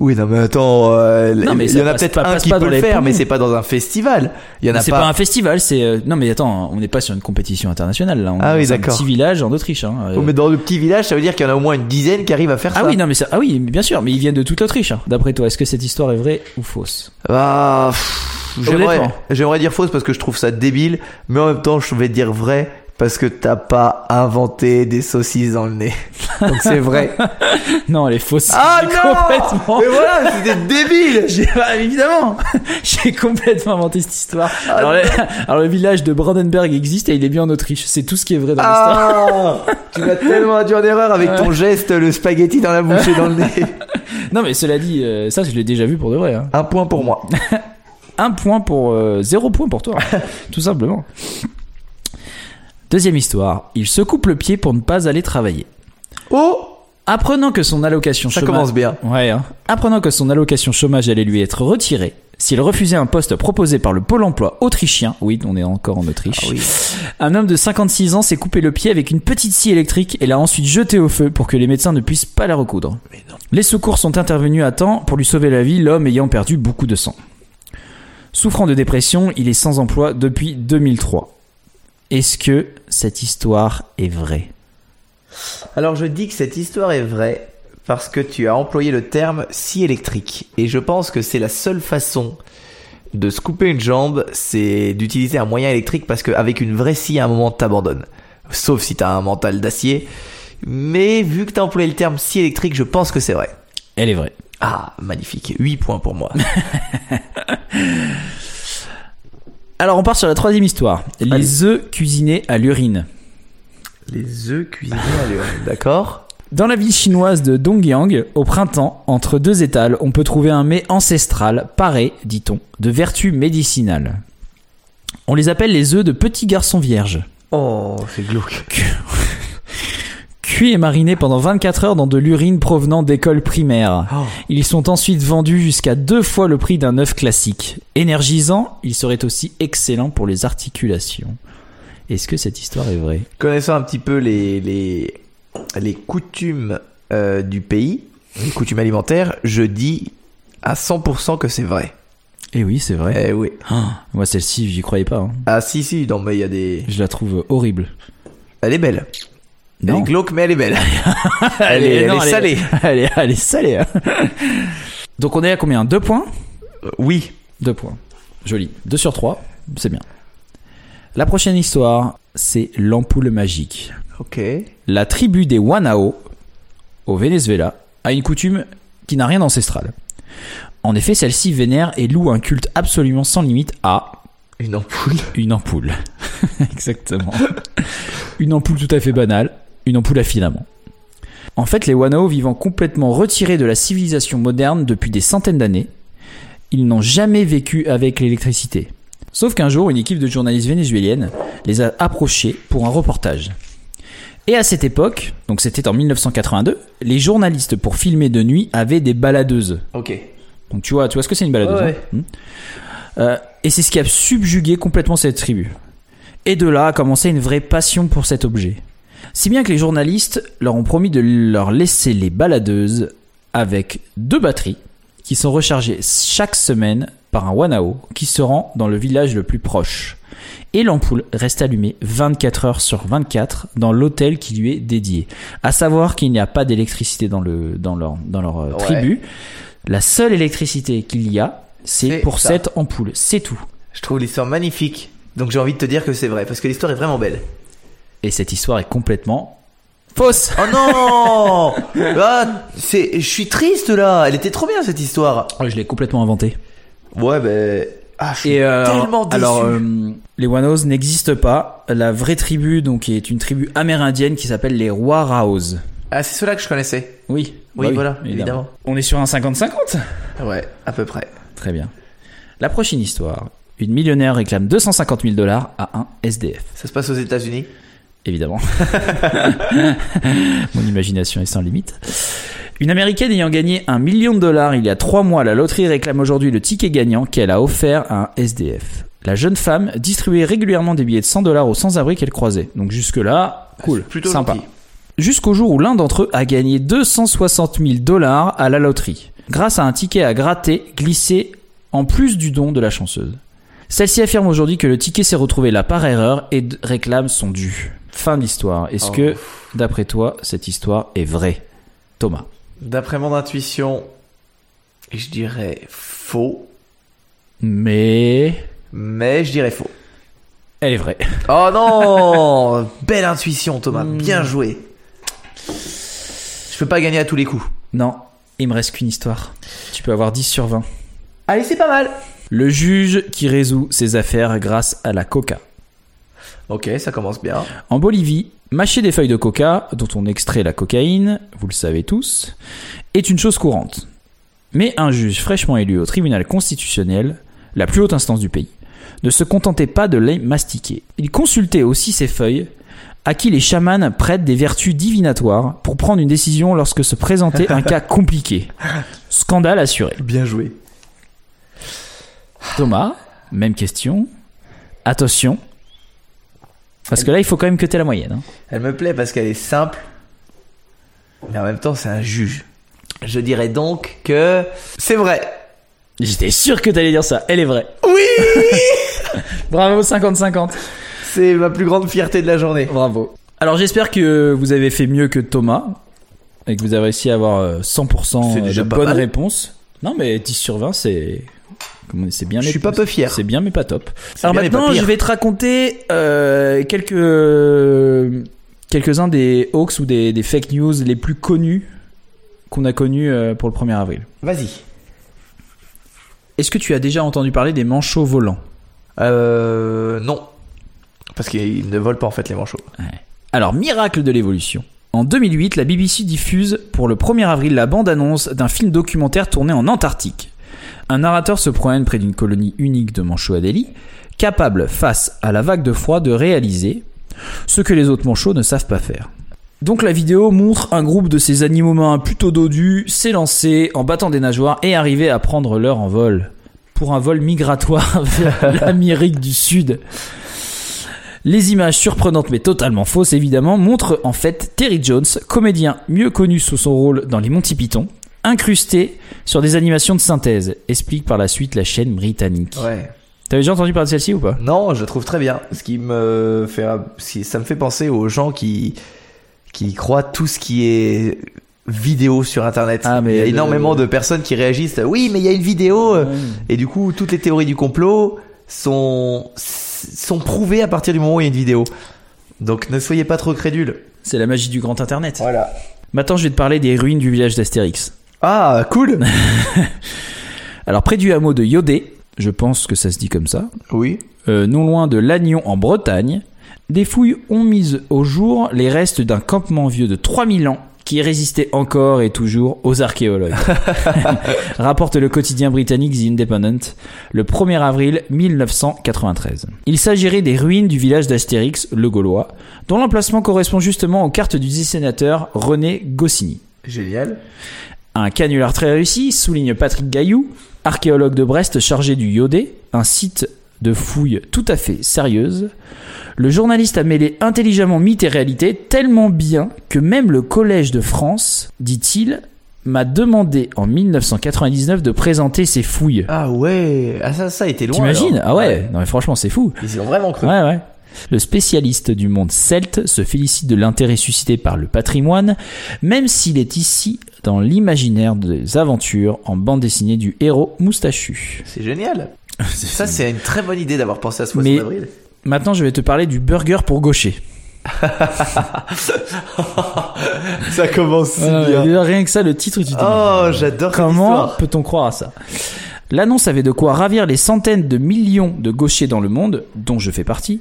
Oui, non mais attends, euh, Non, mais il y en a peut-être pas- un qui peut le faire, poumons. mais c'est pas dans un festival. Il y en a C'est pas. pas un festival, c'est euh, non mais attends, on n'est pas sur une compétition internationale là. On Ah est oui, dans un d'accord. petit village en Autriche. Hein. Oh, mais dans le petit village, ça veut dire qu'il y en a au moins une dizaine qui arrivent à faire Ah ça. oui, non mais ça, ah oui, bien sûr, mais ils viennent de toute l'Autriche. hein. D'après toi, est-ce que cette histoire est vraie ou fausse? Ah, Honnêtement. j'aimerais dire fausse parce que je trouve ça débile, mais en même temps, je vais dire vrai parce que t'as pas inventé des saucisses dans le nez. <laughs> Donc c'est vrai. Non, elle est fausse. ah non complètement. Mais voilà, c'était débile <laughs> J'ai évidemment, <laughs> j'ai complètement inventé cette histoire. Ah Alors, le, alors, le village de Brandenburg existe et il est bien en Autriche. C'est tout ce qui est vrai dans l'histoire. Ah Tu m'as tellement induit en erreur avec ton geste, le spaghetti dans la bouche et dans le nez. Non mais cela dit, euh, ça je l'ai déjà vu pour de vrai. hein. Un point pour moi. Un point pour euh, zéro point pour toi, tout simplement. Deuxième histoire. Il se coupe le pied pour ne pas aller travailler. Oh Apprenant que son allocation Ça chômage... commence bien. Ouais, hein. Apprenant que son allocation chômage allait lui être retirée, s'il refusait un poste proposé par le Pôle emploi autrichien, oui, on est encore en Autriche, Ah oui. un homme de 56 ans s'est coupé le pied avec une petite scie électrique et l'a ensuite jeté au feu pour que les médecins ne puissent pas la recoudre. Les secours sont intervenus à temps pour lui sauver la vie, l'homme ayant perdu beaucoup de sang. Souffrant de dépression, il est sans emploi depuis 2003. Est-ce que cette histoire est vraie? Alors je dis que cette histoire est vraie parce que tu as employé le terme scie électrique. Et je pense que c'est la seule façon de se couper une jambe, c'est d'utiliser un moyen électrique parce qu'avec une vraie scie, à un moment, t'abandonnes. Sauf si t'as un mental d'acier. Mais vu que t'as employé le terme scie électrique, je pense que c'est vrai. Elle est vraie. Ah, magnifique. 8 points pour moi. <laughs> Alors on part sur la troisième histoire. Les œufs cuisinés à l'urine. Les œufs cuisinés à l'urine, <laughs> d'accord Dans la ville chinoise de Dongyang, au printemps, entre deux étals, on peut trouver un mets ancestral, paré, dit-on, de vertus médicinales. On les appelle les œufs de petits garçons vierges. Oh, c'est glauque. <laughs> <laughs> Cuits et marinés pendant 24 heures dans de l'urine provenant d'écoles primaires. Oh. Ils sont ensuite vendus jusqu'à deux fois le prix d'un œuf classique. Énergisant, ils seraient aussi excellents pour les articulations. Est-ce que cette histoire est vraie? Connaissant un petit peu les, les, les coutumes euh, du pays, les coutumes alimentaires, je dis à 100% que c'est vrai. Eh oui, c'est vrai. Eh oui. Ah, moi, celle-ci, j'y croyais pas. hein. Ah si si, non mais il y a des... Je la trouve horrible. Elle est belle. Elle Non. est glauque mais elle est belle. <laughs> elle, est, elle non, est salée. Elle est, elle est salée. hein. Donc on est à combien? Deux points? Euh, oui. Deux points. Joli. Deux sur trois, c'est bien. La prochaine histoire, c'est l'ampoule magique. Ok. La tribu des Wanao, au Venezuela, a une coutume qui n'a rien d'ancestral. En effet, celle-ci vénère et loue un culte absolument sans limite à Une ampoule. une ampoule. <laughs> Exactement. une ampoule tout à fait banale, une ampoule à filament. En fait, les Wanao vivant complètement retirés de la civilisation moderne depuis des centaines d'années, ils n'ont jamais vécu avec l'électricité. Sauf qu'un jour, une équipe de journalistes vénézuéliennes les a approchés pour un reportage. Et à cette époque, donc c'était en 1982, les journalistes pour filmer de nuit avaient des baladeuses. Ok. Donc tu vois, tu vois ce que c'est une baladeuse. Ouais, hein Hmm. Euh, et c'est ce qui a subjugué complètement cette tribu. Et de là a commencé une vraie passion pour cet objet. Si bien que les journalistes leur ont promis de leur laisser les baladeuses avec deux batteries qui sont rechargées chaque semaine par un Wanao qui se rend dans le village le plus proche. Et l'ampoule reste allumée 24 heures sur 24 dans l'hôtel qui lui est dédié. À savoir qu'il n'y a pas d'électricité dans, le, dans leur, dans leur euh, Ouais. tribu. La seule électricité qu'il y a, c'est C'est pour ça. cette ampoule. C'est tout. Je trouve l'histoire magnifique. Donc j'ai envie de te dire que c'est vrai parce que l'histoire est vraiment belle. Et cette histoire est complètement fausse. Oh non <laughs> ah, c'est, Je suis triste là. Elle était trop bien cette histoire. Je l'ai complètement inventée. Ouais ben... Ah, je suis Et euh, tellement déçu. alors, euh, les Wanos n'existent pas. La vraie tribu, donc, est une tribu amérindienne qui s'appelle les Waraos. Ah c'est ceux-là que je connaissais. Oui, Oui, bah voilà, évidemment. On est sur un 50-50 Ouais, à peu près. Très bien. La prochaine histoire. Une millionnaire réclame 250 000 dollars à un SDF. Ça se passe aux États-Unis. Évidemment. <laughs> Mon imagination est sans limite. Une américaine ayant gagné un million de dollars il y a trois mois à la loterie réclame aujourd'hui le ticket gagnant qu'elle a offert à un SDF. La jeune femme distribuait régulièrement des billets de 100 dollars aux sans-abri qu'elle croisait. Donc jusque-là, cool, C'est plutôt sympa. Jusqu'au jour où l'un d'entre eux a gagné 260 000 dollars à la loterie. grâce à un ticket à gratter glissé en plus du don de la chanceuse. Celle-ci affirme aujourd'hui que le ticket s'est retrouvé là par erreur et réclame son dû. Fin de l'histoire. Est-ce Oh. que, d'après toi, cette histoire est vraie Thomas? D'après mon intuition, je dirais faux, Mais mais je dirais faux. elle est vraie. <laughs> Oh non Belle intuition, Thomas. Hmm. Bien joué. Je peux pas gagner à tous les coups. Non, il me reste qu'une histoire. Tu peux avoir 10 sur 20. Allez, c'est pas mal. Le juge qui résout ses affaires grâce à la coca. Ok, ça commence bien. En Bolivie, mâcher des feuilles de coca, dont on extrait la cocaïne, vous le savez tous, est une chose courante. Mais un juge fraîchement élu au tribunal constitutionnel, la plus haute instance du pays, ne se contentait pas de les mastiquer. Il consultait aussi ces feuilles, à qui les chamans prêtent des vertus divinatoires pour prendre une décision lorsque se présentait un cas <laughs> compliqué. Scandale assuré. Bien joué. Thomas, même question. Attention. Parce que là, il faut quand même que tu la moyenne. hein. Elle me plaît parce qu'elle est simple, mais en même temps, c'est un juge. Je dirais donc que c'est vrai. J'étais sûr que t'allais dire ça. Elle est vraie. Oui <laughs> Bravo, 50-50. C'est ma plus grande fierté de la journée. Bravo. Alors, j'espère que vous avez fait mieux que Thomas et que vous avez réussi à avoir euh, 100% C'est de bonnes mal. réponses. Non, mais 10 sur 20, c'est. Comment- C'est bien. Je suis pas peu fier. C'est bien, mais pas top. Alors bien, maintenant, je vais te raconter euh, quelques quelques-uns des hoax ou des, des fake news les plus connus qu'on a connus euh, pour le 1er avril. Vas-y. Est-ce que tu as déjà entendu parler des manchots volants? Euh. Non. Parce qu'ils ne volent pas en fait les manchots. Alors, miracle de l'évolution. En 2008, la BBC diffuse pour le 1er avril la bande-annonce d'un film documentaire tourné en Antarctique. Un narrateur se promène près d'une colonie unique de manchots à Delhi, capable, face à la vague de froid, de réaliser ce que les autres manchots ne savent pas faire. Donc la vidéo montre un groupe de ces animaux marins plutôt dodus s'élancer en battant des nageoires et arriver à prendre leur envol pour un vol migratoire <laughs> vers <laughs> l'Amérique du Sud. Les images surprenantes mais totalement fausses évidemment montrent en fait Terry Jones, comédien mieux connu sous son rôle dans les Monty Python, incrusté sur des animations de synthèse, explique par la suite la chaîne britannique. Ouais. T'avais déjà entendu parler de celle-ci ou pas? Non, je trouve très bien. Ce qui me fait, ça me fait penser aux gens qui qui croient tout ce qui est vidéo sur internet. Ah, mais il y a le- énormément de personnes qui réagissent. Oui, mais il y a une vidéo. Et du coup, toutes les théories du complot sont sont prouvées à partir du moment où il y a une vidéo. Donc ne soyez pas trop crédules. C'est la magie du grand internet. Voilà. Maintenant je vais te parler des ruines du village d'Astérix. Ah, cool. <laughs> Alors près du hameau de Yodé, je pense que ça se dit comme ça, oui. euh, non loin de Lannion en Bretagne, des fouilles ont mis au jour les restes d'un campement vieux de 3000 ans qui résistait encore et toujours aux archéologues. <laughs> <laughs> Rapporte le quotidien britannique The Independent le 1er avril 1993. Il s'agirait des ruines du village d'Astérix, le Gaulois, dont l'emplacement correspond justement aux cartes du sénateur René Goscinny. Génial. Un canular très réussi, souligne Patrick Gaillou, archéologue de Brest chargé du Yodé, un site de fouilles tout à fait sérieuse. Le journaliste a mêlé intelligemment mythe et réalité tellement bien que même le Collège de France, dit-il, m'a demandé en 1999 de présenter ses fouilles. Ah ouais. Ah ça, ça a été loin. T'imagines. Ah ouais, non mais franchement c'est fou. Ils y ont vraiment cru. Ouais, ouais. Le spécialiste du monde celte se félicite de l'intérêt suscité par le patrimoine, même s'il est ici dans l'imaginaire des aventures en bande dessinée du héros moustachu. C'est génial. <laughs> Ça, c'est une très bonne idée d'avoir pensé à ce mois d'avril. Maintenant, je vais te parler du burger pour gaucher. <laughs> Ça commence si Euh, rien que ça, le titre, tu dis, Oh, j'adore Comment peut-on croire à ça? L'annonce avait de quoi ravir les centaines de millions de gauchers dans le monde, dont je fais partie.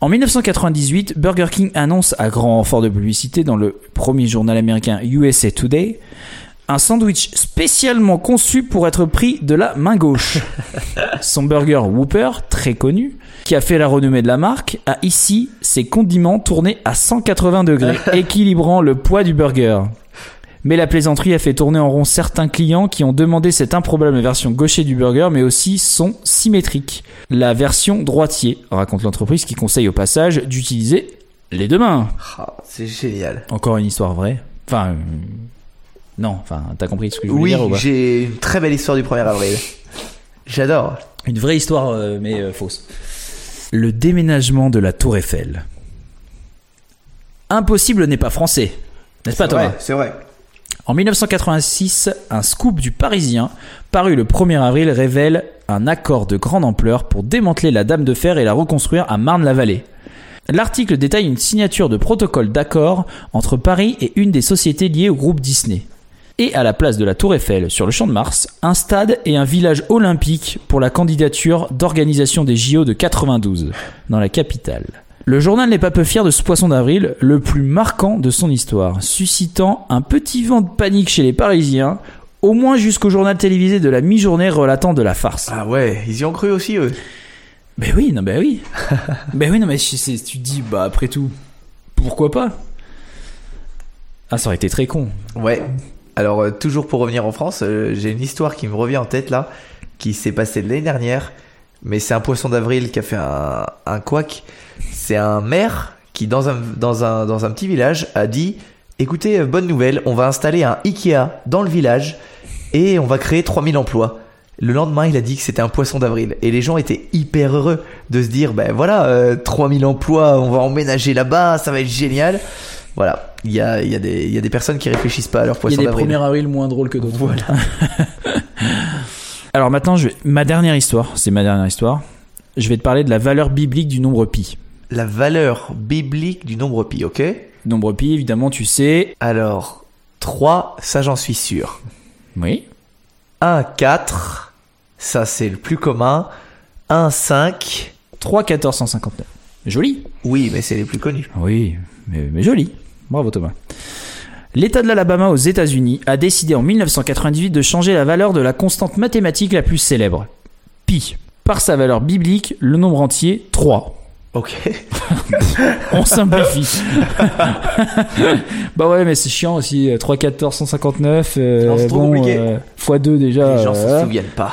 En 1998, Burger King annonce à grand renfort de publicité dans le premier journal américain USA Today un sandwich spécialement conçu pour être pris de la main gauche. <laughs> Son burger Whopper, très connu, qui a fait la renommée de la marque, a ici ses condiments tournés à 180 degrés, <laughs> équilibrant le poids du burger. Mais la plaisanterie a fait tourner en rond certains clients qui ont demandé cette improbable version gaucher du burger, mais aussi son symétrique. La version droitier, raconte l'entreprise qui conseille au passage d'utiliser les deux mains. Ah, c'est génial. Encore une histoire vraie. Enfin, euh, Non, enfin, t'as compris ce que je voulais Oui, dire ou pas j'ai une très belle histoire du 1er avril. J'adore. Une vraie histoire, euh, mais euh, fausse. Le déménagement de la Tour Eiffel. Impossible n'est pas français. N'est-ce pas, Thomas? C'est vrai. En 1986, un scoop du Parisien, paru le 1er avril, révèle un accord de grande ampleur pour démanteler la Dame de Fer et la reconstruire à Marne-la-Vallée. L'article détaille une signature de protocole d'accord entre Paris et une des sociétés liées au groupe Disney. Et à la place de la Tour Eiffel, sur le Champ de Mars, un stade et un village olympique pour la candidature d'organisation des JO de 92, dans la capitale. Le journal n'est pas peu fier de ce poisson d'avril, le plus marquant de son histoire, suscitant un petit vent de panique chez les Parisiens, au moins jusqu'au journal télévisé de la mi-journée relatant de la farce. Ah ouais, ils y ont cru aussi, eux. Ben oui, non, ben oui. <laughs> ben oui, non, mais tu te dis, bah après tout, pourquoi pas? Ah, ça aurait été très con. Ouais. Alors, euh, toujours pour revenir en France, euh, j'ai une histoire qui me revient en tête là, qui s'est passée l'année dernière, mais c'est un poisson d'avril qui a fait un, un couac. C'est un maire qui, dans un, dans, un, dans un petit village, a dit Écoutez, bonne nouvelle, on va installer un Ikea dans le village et on va créer 3000 emplois. Le lendemain, il a dit que c'était un poisson d'avril. Et les gens étaient hyper heureux de se dire, ben voilà, euh, 3000 emplois, on va emménager là-bas, ça va être génial. Voilà, il y a, il y, a des- il y a des personnes qui réfléchissent pas à leur Il y poisson a des d'avril. 1er avril moins drôles que d'autres. Voilà. <laughs> Alors maintenant, je vais... ma dernière histoire, c'est ma dernière histoire. Je vais te parler de la valeur biblique du nombre pi. La valeur biblique du nombre pi, ok? Nombre pi, évidemment, tu sais. Alors, 3, ça j'en suis sûr. Oui. 1, 4, ça c'est le plus commun. 1, 5, 3 1459. Joli. oui, mais c'est les plus connus. Oui, mais, mais joli. Bravo Thomas. L'État de l'Alabama aux États-Unis a décidé en 1998 de changer la valeur de la constante mathématique la plus célèbre, pi. Par sa valeur biblique, le nombre entier 3. Ok. <laughs> On simplifie. bah ouais, mais c'est chiant aussi. 3 14 159. euh, Non, c'est trop bon, compliqué. euh, fois 2 déjà. les gens euh, se souviennent pas.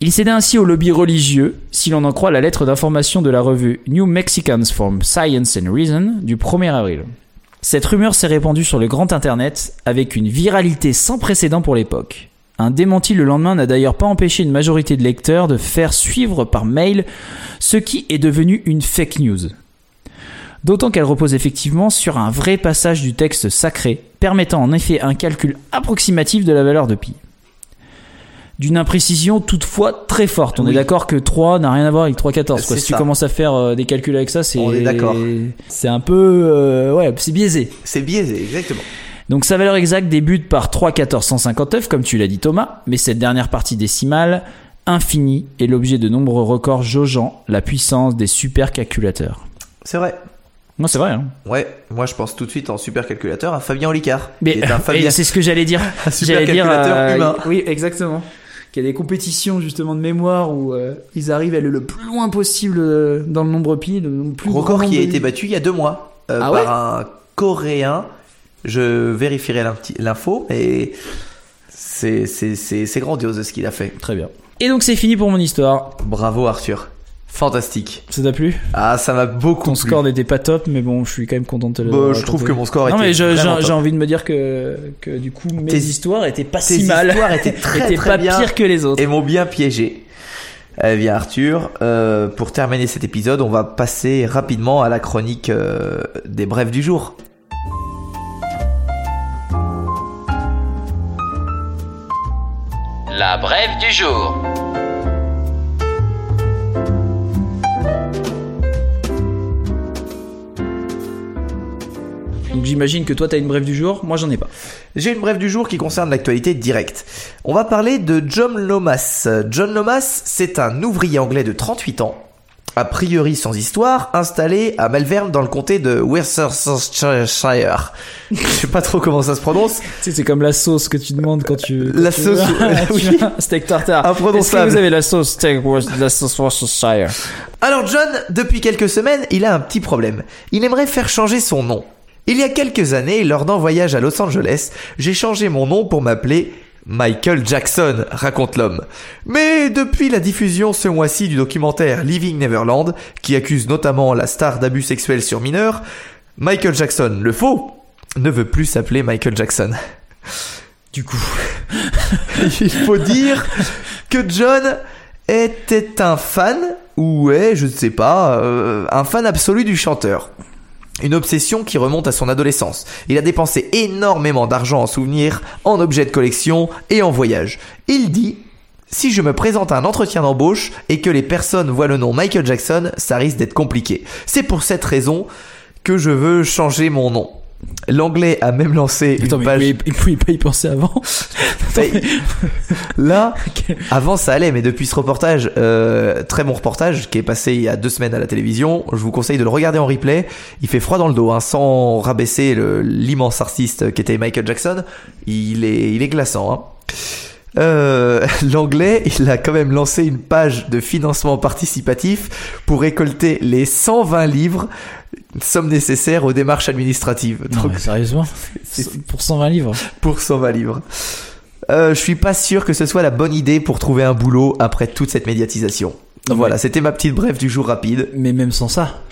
Il cédait ainsi au lobby religieux, si l'on en croit la lettre d'information de la revue New Mexicans from Science and Reason du 1er avril. Cette rumeur s'est répandue sur le grand internet avec une viralité sans précédent pour l'époque. Un démenti le lendemain n'a d'ailleurs pas empêché une majorité de lecteurs de faire suivre par mail ce qui est devenu une fake news. D'autant qu'elle repose effectivement sur un vrai passage du texte sacré, permettant en effet un calcul approximatif de la valeur de pi d'une imprécision toutefois très forte. On Oui. est d'accord que 3 n'a rien à voir avec 3,14. quoi. C'est Si tu commences à faire euh, des calculs avec ça, c'est On est d'accord. C'est un peu euh, ouais, c'est biaisé. C'est biaisé, exactement. Donc sa valeur exacte débute par 3,1459 comme tu l'as dit Thomas, mais cette dernière partie décimale infinie est l'objet de nombreux records jaugeant la puissance des supercalculateurs. C'est vrai. Non, c'est vrai. Hein. Ouais, moi je pense tout de suite en supercalculateur à Fabien Olicard. Mais qui est un <laughs> et Fabien. c'est ce que j'allais dire. <laughs> Un supercalculateur euh, humain. Oui, exactement. Qu'il y a des compétitions justement de mémoire où euh, ils arrivent à aller le plus loin possible euh, dans le nombre pi, le plus Record qui a été battu il y a deux mois euh, Ah par ouais? un Coréen. Je vérifierai l'info, mais c'est grandiose ce qu'il a fait. Très bien. Et donc c'est fini pour mon histoire. Bravo Arthur. Fantastique. Ça t'a plu? Ah, ça m'a beaucoup Ton plu. score n'était pas top, mais bon, je suis quand même content de te le Bah, je trouve que mon score Non était mais je- vraiment j'ai envie de me dire que, que du coup mes Tes- histoires étaient pas tes si mal. histoires étaient <laughs> très, étaient très pas bien. pires que les autres. et m'ont bien piégé. Eh bien Arthur, euh, pour terminer cet épisode, on va passer rapidement à la chronique euh, des brèves du jour. La brève du jour. Donc j'imagine que toi t'as une brève du jour, moi j'en ai pas. J'ai une brève du jour qui concerne l'actualité directe. On va parler de John Lomas. John Lomas, c'est un ouvrier anglais de 38 ans, a priori sans histoire, installé à Malvern dans le comté de Worcestershire. Je sais pas trop comment ça se prononce. Tu sais, c'est comme la sauce que tu demandes quand tu. La quand tu- sauce, <laughs> oui. steak tartare. Est-ce que vous avez la sauce steak la sauce Worcestershire? Alors John, depuis quelques semaines, il a un petit problème. Il aimerait faire changer son nom. Il y a quelques années, lors d'un voyage à Los Angeles, j'ai changé mon nom pour m'appeler Michael Jackson, raconte l'homme. Mais depuis la diffusion ce mois-ci du documentaire Living Neverland, qui accuse notamment la star d'abus sexuels sur mineurs, Michael Jackson, le faux, ne veut plus s'appeler Michael Jackson. Du coup, <laughs> Il faut dire que John était un fan, ou est, je ne sais pas, euh, un fan absolu du chanteur. Une obsession qui remonte à son adolescence. Il a dépensé énormément d'argent en souvenirs, en objets de collection et en voyages. Il dit si je me présente à un entretien d'embauche et que les personnes voient le nom Michael Jackson, ça risque d'être compliqué. C'est pour cette raison que je veux changer mon nom. L'anglais a même lancé une attends, mais page. il pouvait- il pouvait pas y penser avant. <laughs> Mais Là, <laughs> avant ça allait, mais depuis ce reportage, euh, très bon reportage qui est passé il y a deux semaines à la télévision, je vous conseille de le regarder en replay. Il fait froid dans le dos, hein, sans rabaisser l'immense artiste qui était Michael Jackson. Il est, il est glaçant. Hein. Euh, <laughs> L'anglais, il a quand même lancé une page de financement participatif pour récolter les 120 livres, somme nécessaire aux démarches administratives. Non, Donc, mais sérieusement, <laughs> pour 120 livres. pour 120 livres. Euh, je suis pas sûr que ce soit la bonne idée pour trouver un boulot après toute cette médiatisation. Non, voilà, c'était ma petite brève du jour rapide. Mais même sans ça.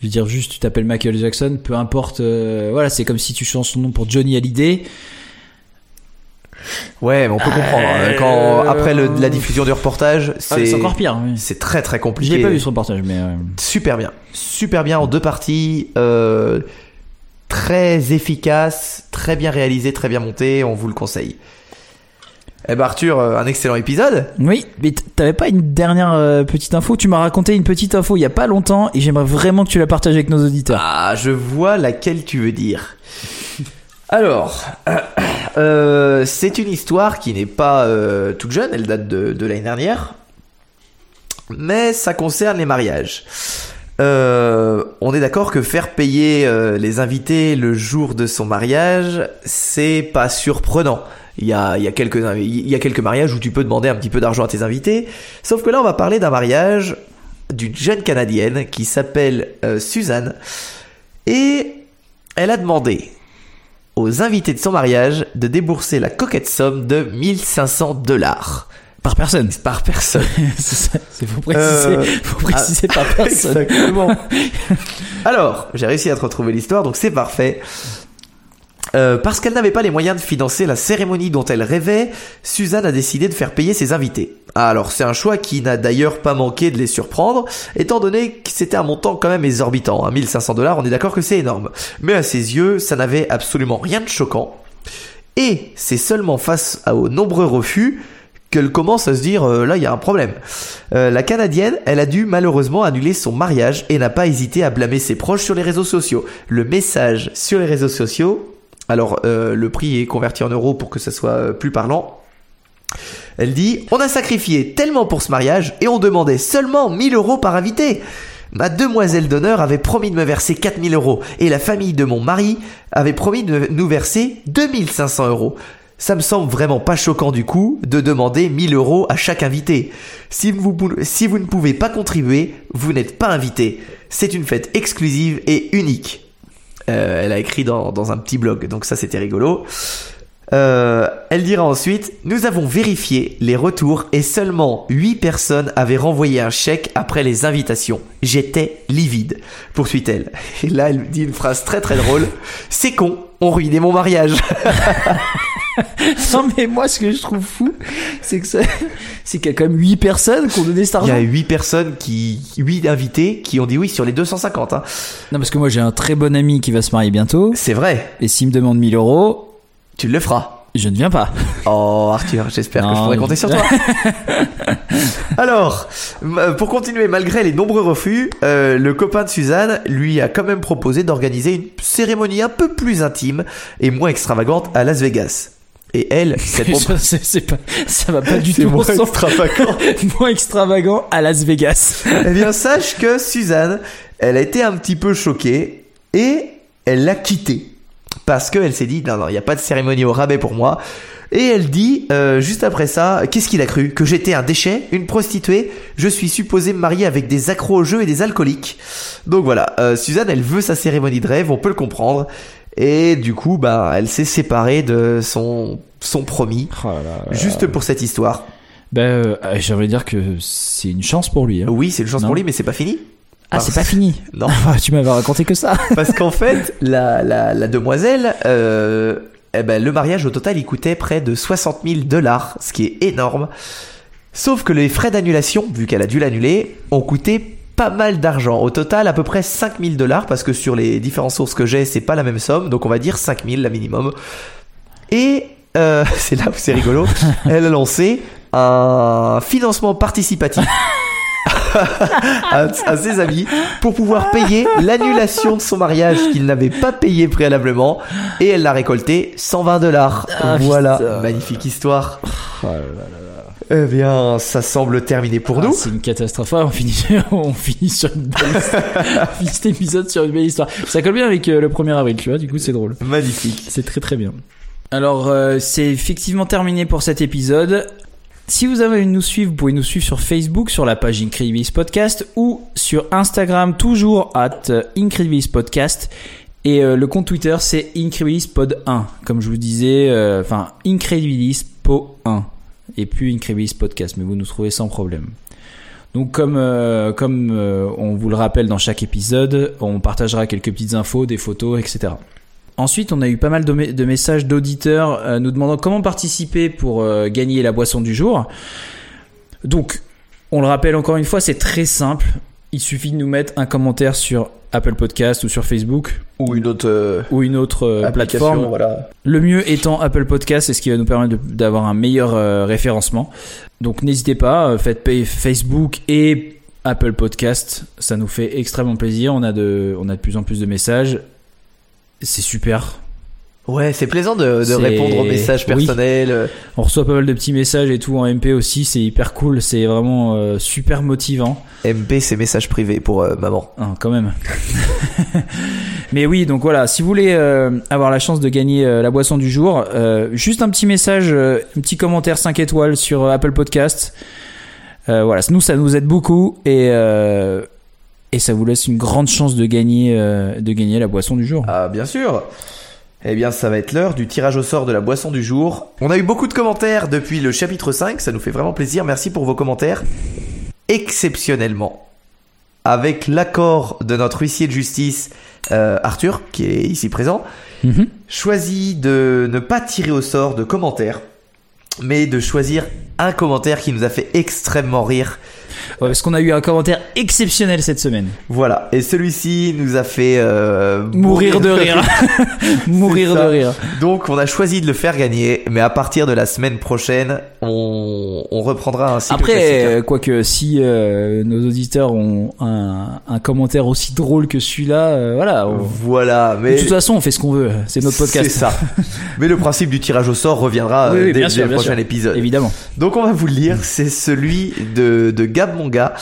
Je veux dire, juste, tu t'appelles Michael Jackson, peu importe. euh, voilà, c'est comme si tu changes ton nom pour Johnny Hallyday. Ouais, mais on peut comprendre. hein. Quand, après le- la diffusion du reportage, Ah, c'est encore pire. oui. c'est très très Je compliqué. l'ai pas vu ce reportage, mais. euh, Super bien, super bien en deux parties, euh, très efficace, très bien réalisé, très bien monté. On vous le conseille. Eh ben Arthur, euh, un excellent épisode. Oui, mais t'avais pas une dernière euh, petite info? Tu m'as raconté une petite info il y a pas longtemps et j'aimerais vraiment que tu la partages avec nos auditeurs. Ah, je vois laquelle tu veux dire. Alors, euh, c'est une histoire qui n'est pas euh, toute jeune, elle date de, l'année dernière, mais ça concerne les mariages. Euh, on est d'accord que faire payer euh, les invités le jour de son mariage, c'est pas surprenant. Il y, a, quelques, il y a quelques mariages où tu peux demander un petit peu d'argent à tes invités, sauf que là on va parler d'un mariage d'une jeune Canadienne qui s'appelle euh, Suzanne et elle a demandé aux invités de son mariage de débourser la coquette somme de 1500 dollars Par personne. par personne. <laughs> c'est faut préciser, Euh, faut préciser par <laughs> personne. Exactement. Alors, j'ai réussi à te retrouver l'histoire, donc c'est parfait. Euh, parce qu'elle n'avait pas les moyens de financer la cérémonie dont elle rêvait, Suzanne a décidé de faire payer ses invités. Ah, Alors c'est un choix qui n'a d'ailleurs pas manqué de les surprendre, étant donné que c'était un montant quand même exorbitant. Hein, 1500 dollars, on est d'accord que c'est énorme. Mais à ses yeux, ça n'avait absolument rien de choquant. Et c'est seulement face aux nombreux refus qu'elle commence à se dire euh, là il y a un problème. Euh, la Canadienne, elle a dû malheureusement annuler son mariage et n'a pas hésité à blâmer ses proches sur les réseaux sociaux. Le message sur les réseaux sociaux, alors euh, le prix est converti en euros pour que ça soit euh, plus parlant. Elle dit On a sacrifié tellement pour ce mariage et on demandait seulement 1000 euros par invité. Ma demoiselle d'honneur avait promis de me verser 4000 euros et la famille de mon mari avait promis de nous verser 2500 euros. Ça me semble vraiment pas choquant du coup de demander 1000 euros à chaque invité. Si vous, si vous ne pouvez pas contribuer, vous n'êtes pas invité. C'est une fête exclusive et unique. Euh, elle a écrit dans, dans un petit blog, donc ça c'était rigolo. Euh, elle dira ensuite Nous avons vérifié les retours et seulement 8 personnes avaient renvoyé un chèque après les invitations. J'étais livide. Poursuit-elle. Et là, elle dit une phrase très très drôle C'est con, on ruinait mon mariage. <laughs> <laughs> Non mais moi ce que je trouve fou, c'est que ça- c'est qu'il y a quand même 8 personnes qui ont donné cet Il y argent. a 8 personnes qui. 8 invités qui ont dit oui sur les 250. hein. Non parce que moi j'ai un très bon ami qui va se marier bientôt C'est vrai, et s'il me demande 1000 euros, tu le feras. je ne viens pas. Oh Arthur, j'espère que je pourrai compter sur toi. <laughs> Alors, m- pour continuer, malgré les nombreux refus, euh, le copain de Suzanne lui a quand même proposé d'organiser une cérémonie un peu plus intime et moins extravagante à Las Vegas. Et elle, <laughs> cette Ça, c'est- c'est pas, ça va pas du C'est tout moins extravagant. <laughs> moins extravagant à Las Vegas. Eh bien, sache que Suzanne, elle a été un petit peu choquée et elle l'a quitté. Parce qu'elle s'est dit, non, non, il n'y a pas de cérémonie au rabais pour moi. Et elle dit, euh, juste après ça, qu'est-ce qu'il a cru? Que j'étais un déchet, une prostituée Je suis supposée me marier avec des accros au jeu et des alcooliques. Donc voilà, euh, Suzanne, elle veut sa cérémonie de rêve, on peut le comprendre. Et du coup, bah, elle s'est séparée de son, son promis, juste pour cette histoire. Ben, euh, j'aimerais dire que c'est une chance pour lui. hein. Oui, c'est une chance Non. pour lui, mais c'est pas fini. Ah, c'est pas fini. <laughs> Non. <laughs> tu m'avais raconté que ça. <laughs> Parce qu'en fait, la, la, la demoiselle, euh, eh ben, le mariage au total il coûtait près de 60 000 dollars, ce qui est énorme. Sauf que les frais d'annulation, vu qu'elle a dû l'annuler, ont coûté pas mal d'argent. Au total, à peu près 5000 dollars, parce que sur les différentes sources que j'ai, c'est pas la même somme, donc on va dire 5000 la minimum. Et euh, <laughs> c'est là où c'est rigolo, <laughs> elle a lancé un financement participatif. <laughs> à, à ses amis pour pouvoir payer l'annulation de son mariage qu'il n'avait pas payé préalablement et elle l'a récolté 120 dollars. Ah, voilà, putain. magnifique histoire. Oh Eh bien, ça semble terminé pour Ah, nous. C'est une catastrophe. Ah, on finit, <laughs> on finit sur une belle <laughs> histoire. on finit cet épisode sur une belle histoire. Ça colle bien avec euh, le 1er avril, tu vois, du coup c'est drôle. Magnifique. C'est très très bien. Alors, euh, c'est effectivement terminé pour cet épisode. Si vous avez envie de nous suivre, vous pouvez nous suivre sur Facebook, sur la page Incredibilis Podcast ou sur Instagram, toujours at euh, Incredibilis Podcast. Et euh, le compte Twitter, c'est Incredibilis Pod 1. Comme je vous disais, euh, enfin, Incredibilis Po 1. Et puis Incredibilis Podcast, mais vous nous trouvez sans problème. Donc comme euh, comme euh, on vous le rappelle dans chaque épisode, on partagera quelques petites infos, des photos, etc. Ensuite, on a eu pas mal de, me- de messages d'auditeurs euh, nous demandant comment participer pour gagner la boisson du jour. Donc, on le rappelle encore une fois, c'est très simple. Il suffit de nous mettre un commentaire sur Apple Podcast ou sur Facebook Ou une autre euh, ou une autre euh, application, plateforme. voilà. Le mieux étant Apple Podcast, c'est ce qui va nous permettre d'avoir un meilleur euh, référencement. Donc n'hésitez pas, euh, faites payer Facebook et Apple Podcast, ça nous fait extrêmement plaisir. On a de, on a de plus en plus de messages. C'est super. Ouais, c'est plaisant de, de répondre aux messages personnels. euh, On reçoit pas mal de petits messages et tout en MP aussi. C'est hyper cool. C'est vraiment euh, super motivant. MP, c'est messages privés pour euh, maman. Ah, quand même. <laughs> Mais oui, donc voilà, si vous voulez euh, avoir la chance de gagner euh, la boisson du jour, euh, juste un petit message, euh, un petit commentaire 5 étoiles sur Apple Podcast. Euh, voilà, nous ça nous aide beaucoup et euh, et ça vous laisse une grande chance de gagner euh, de gagner la boisson du jour. Ah, bien sûr. Eh bien, ça va être l'heure du tirage au sort de la boisson du jour. On a eu beaucoup de commentaires depuis le chapitre 5, ça nous fait vraiment plaisir. Merci pour vos commentaires. Exceptionnellement, avec l'accord de notre huissier de justice, euh, Arthur, qui est ici présent, Mhm. choisit de ne pas tirer au sort de commentaires, mais de choisir un commentaire qui nous a fait extrêmement rire. Ouais, parce qu'on a eu un commentaire exceptionnel cette semaine. Voilà, et celui-ci nous a fait euh, Mourir de rire. <laughs> <laughs> Mourir de rire. Donc on a choisi de le faire gagner, mais à partir de la semaine prochaine, on, on reprendra un cycle Après, euh, quoique si euh, nos auditeurs ont un, un commentaire aussi drôle que celui-là, euh, voilà. on- Voilà, mais De toute façon, on fait ce qu'on veut. C'est notre podcast. C'est ça. <laughs> mais le principe du tirage au sort reviendra Oui, oui, dès, le prochain sûr. épisode. Évidemment. Donc on va vous le lire, c'est celui de, de Gab Monga.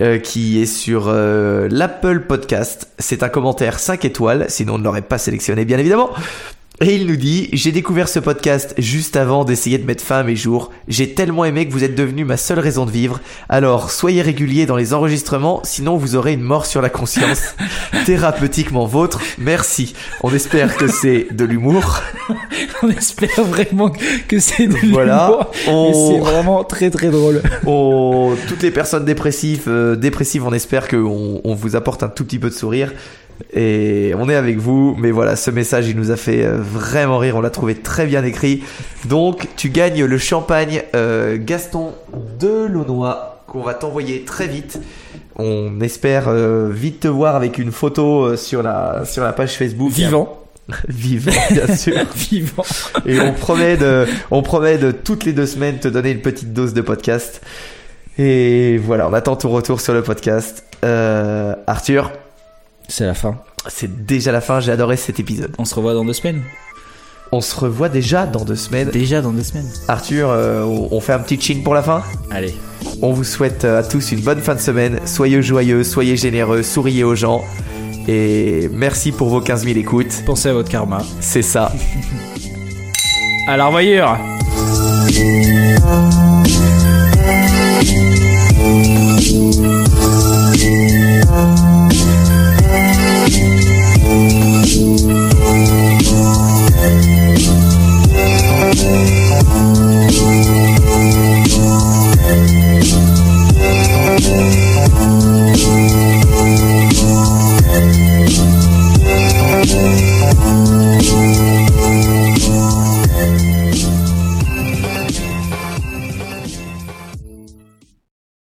euh, qui est sur euh, l'Apple Podcast. C'est un commentaire 5 étoiles, sinon on ne l'aurait pas sélectionné bien évidemment. Et il nous dit J'ai découvert ce podcast juste avant d'essayer de mettre fin à mes jours. J'ai tellement aimé que vous êtes devenu ma seule raison de vivre. Alors, soyez réguliers dans les enregistrements, sinon vous aurez une mort sur la conscience. <laughs> Thérapeutiquement vôtre, merci. On espère que c'est de l'humour. <laughs> On espère vraiment que c'est de Voilà. l'humour. On- Mais c'est vraiment très très drôle. <laughs> On- toutes les personnes dépressives, euh, dépressives, on espère qu'on on vous apporte un tout petit peu de sourire. Et on est avec vous, mais voilà, ce message il nous a fait euh, vraiment rire, on l'a trouvé très bien écrit. Donc tu gagnes le champagne euh, Gaston de Launois qu'on va t'envoyer très vite. On espère euh, vite te voir avec une photo euh, sur la sur la page Facebook. Vivant. <laughs> Vivant, bien sûr. <laughs> Vivant. Et on promet de, on promet de toutes les deux semaines te donner une petite dose de podcast. Et voilà, on attend ton retour sur le podcast. Euh, Arthur, C'est la fin. c'est déjà la fin, j'ai adoré cet épisode. On se revoit dans deux semaines. On se revoit déjà dans deux semaines. Déjà dans deux semaines. Arthur, euh, on fait un petit ching pour la fin Allez. On vous souhaite euh, à tous une bonne fin de semaine. Soyez joyeux, soyez généreux, souriez aux gens. Et merci pour vos 15 000 écoutes. Pensez à votre karma. C'est ça. <laughs> À la revoyure.